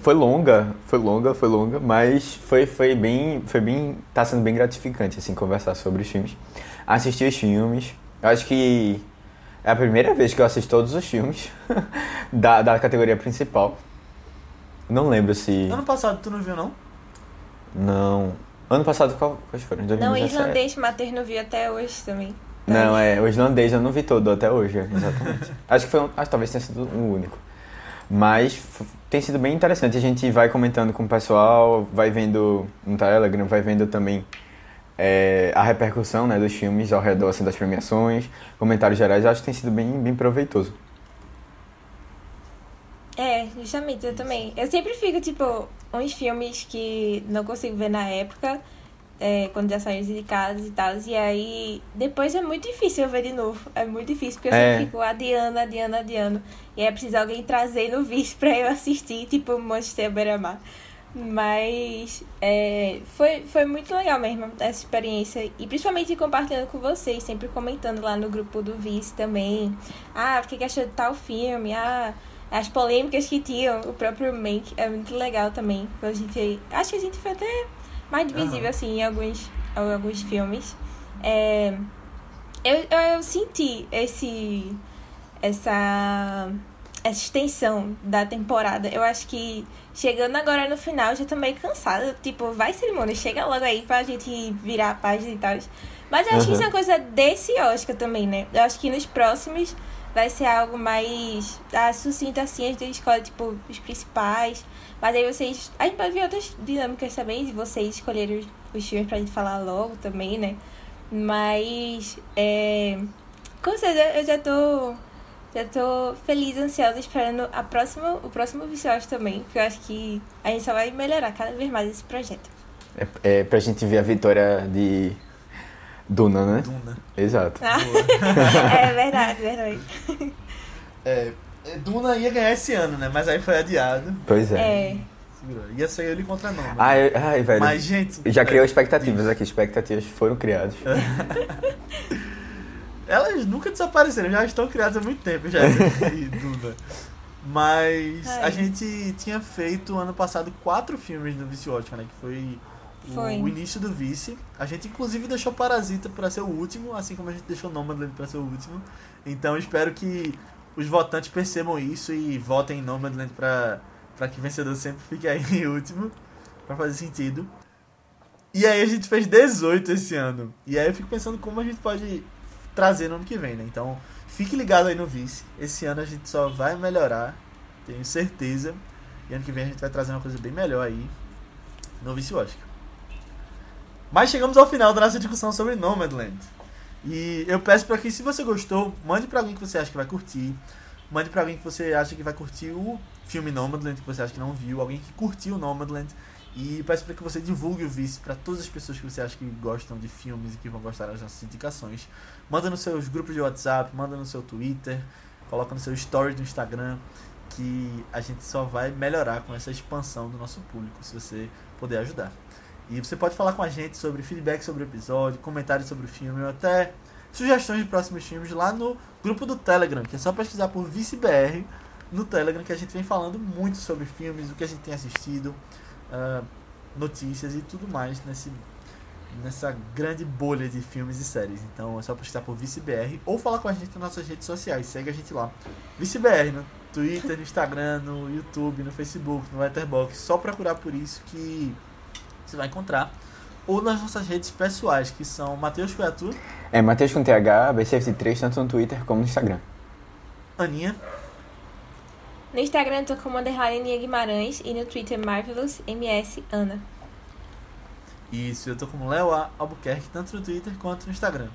foi longa, foi longa, foi longa, mas foi, foi bem, foi bem, tá sendo bem gratificante, assim, conversar sobre os filmes. Assistir os filmes, eu acho que é a primeira vez que eu assisto todos os filmes da, da categoria principal. Não lembro se... Ano passado tu não viu, não? Não. Ano passado qual, quais foram? Não, 2017? irlandês materno vi até hoje também. Não, é, o islandês eu não vi todo até hoje, exatamente. acho que foi um, acho que talvez tenha sido o único. Mas tem sido bem interessante. A gente vai comentando com o pessoal, vai vendo no Telegram, vai vendo também é, a repercussão né, dos filmes ao redor assim, das premiações, comentários gerais. Acho que tem sido bem, bem proveitoso. É, justamente, eu também. Eu sempre fico, tipo, uns filmes que não consigo ver na época, é, quando já saíram indicados e tal. E aí, depois é muito difícil eu ver de novo. É muito difícil, porque eu É. sempre fico adiando, adiando, adiando. E aí é preciso alguém trazer no vídeo pra eu assistir, tipo, Manchester Beira-Mar. Mas é, foi, foi muito legal mesmo essa experiência. E principalmente compartilhando com vocês, sempre comentando lá no grupo do Vice também. Ah, o que que achou de tal filme? Ah, as polêmicas que tinham, o próprio Make é muito legal também. A gente, acho que a gente foi até mais divisível, Aham. assim, em alguns, em alguns filmes. É, eu, eu, eu senti esse, essa, essa extensão da temporada. Eu acho que chegando agora no final, já tô meio cansada. Tipo, vai cerimônia, chega logo aí pra gente virar a página e tal. Mas eu acho que isso é uma coisa desse Oscar também, né? Eu acho que nos próximos vai ser algo mais ah, sucinto assim, a gente escolhe, tipo, os principais. Mas aí vocês. A gente pode ver outras dinâmicas também, de vocês escolherem os, os filmes pra gente falar logo também, né? Mas. É, com certeza eu já tô. Já tô feliz, ansiosa, esperando a próxima, o próximo Vicioso também. Porque eu acho que a gente só vai melhorar cada vez mais esse projeto. É, é pra gente ver a vitória de Duna, né? Duna. Exato. Ah, é verdade, verdade. É, Duna ia ganhar esse ano, né? Mas aí foi adiado. Pois é. É. Ia ser ele contra nome. Ai, ai, velho. Mas, gente. Já criou é, expectativas aqui, expectativas foram criadas. Elas nunca desapareceram, já estão criadas há muito tempo já, Duna. Mas Ai. a gente tinha feito ano passado quatro filmes do Vice né? Que foi, Foi. O, início do Vice. A gente inclusive deixou Parasita pra ser o último, assim como a gente deixou Nomadland pra ser o último. Então espero que os votantes percebam isso e votem em Nomadland pra, pra que o vencedor sempre fique aí em último, pra fazer sentido. E aí a gente fez 18 esse ano. E aí eu fico pensando como a gente pode trazer no ano que vem, né? Então, fique ligado aí no Vice. Esse ano a gente só vai melhorar, tenho certeza. E ano que vem a gente vai trazer uma coisa bem melhor aí no Vice Oscar. Mas chegamos ao final da nossa discussão sobre Nomadland. E eu peço para que, se você gostou, mande para alguém que você acha que vai curtir. Mande para alguém que você acha que vai curtir o filme Nomadland, que você acha que não viu. Alguém que curtiu Nomadland. E peço para que você divulgue o Vice para todas as pessoas que você acha que gostam de filmes e que vão gostar das nossas indicações. Manda nos seus grupos de WhatsApp, manda no seu Twitter, coloca no seu story do Instagram, que a gente só vai melhorar com essa expansão do nosso público, se você puder ajudar. E você pode falar com a gente sobre feedback sobre o episódio, comentários sobre o filme, ou até sugestões de próximos filmes lá no grupo do Telegram, que é só pesquisar por ViceBR no Telegram, que a gente vem falando muito sobre filmes, o que a gente tem assistido, ah, notícias e tudo mais nesse, nessa grande bolha de filmes e séries. Então é só pesquisar por ViceBR ou falar com a gente nas nossas redes sociais. Segue a gente lá. ViceBR no Twitter, no Instagram, no YouTube, no Facebook, no Letterboxd. Só procurar por isso que você vai encontrar. Ou nas nossas redes pessoais, que são Matheus Coiatu, É Matheus com TH, BCFT3, tanto no Twitter como no Instagram. Aninha No Instagram eu tô como underline Nia Guimarães e no Twitter Marvelous MS Ana. Isso, eu tô como Léo A. Albuquerque, tanto no Twitter quanto no Instagram.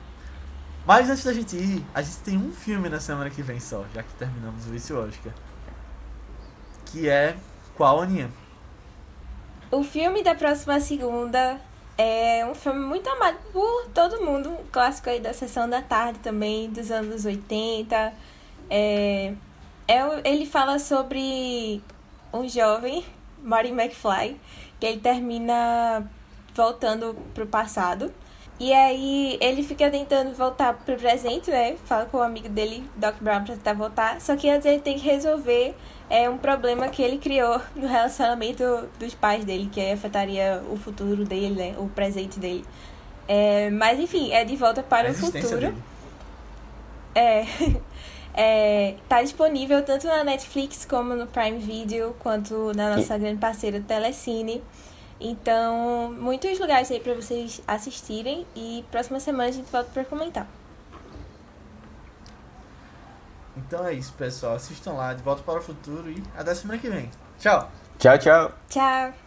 Mas antes da gente ir, a gente tem um filme na semana que vem só, já que terminamos o Vice Oscar. Que é qual, Aninha? O filme da próxima segunda é um filme muito amado por todo mundo. Um clássico aí da sessão da tarde também, dos anos 80. É, é, ele fala sobre um jovem, Marty McFly, que ele termina voltando pro passado. E aí ele fica tentando voltar pro presente, né? Fala com o amigo dele, Doc Brown, pra tentar voltar. Só que antes ele tem que resolver é, um problema que ele criou no relacionamento dos pais dele, que afetaria o futuro dele, né? O presente dele. É, mas enfim, é de volta para A o futuro. dele. É, é, tá disponível tanto na Netflix como no Prime Video, quanto na nossa grande parceira Telecine. Então, muitos lugares aí pra vocês assistirem e próxima semana a gente volta pra comentar. Então é isso, pessoal. Assistam lá, De Volta para o Futuro e até semana que vem. Tchau! Tchau, tchau. Tchau!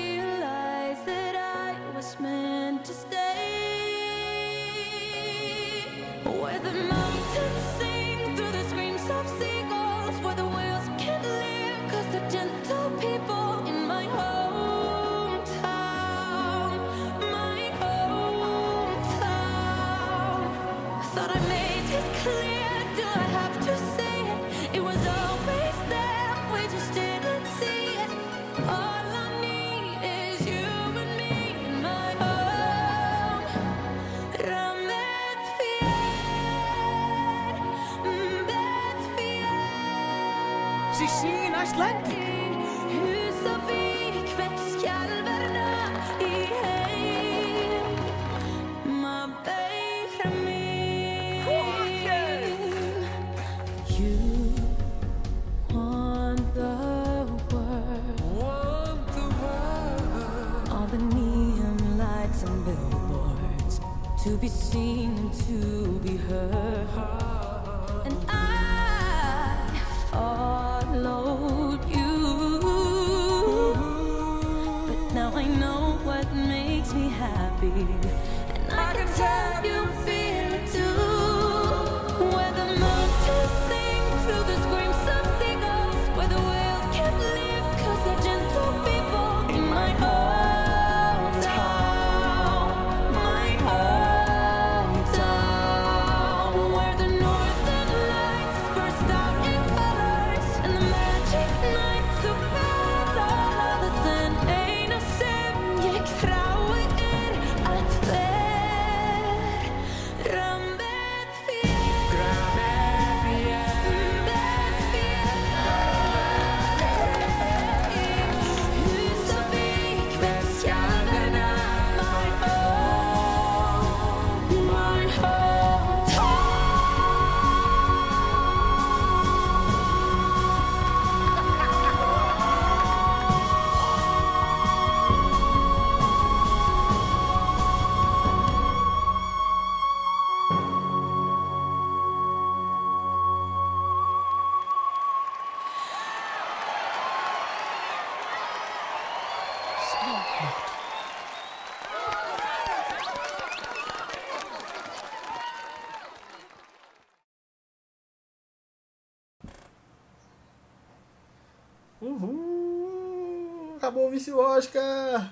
was meant to stay. Where the Acabou o vice Oscar!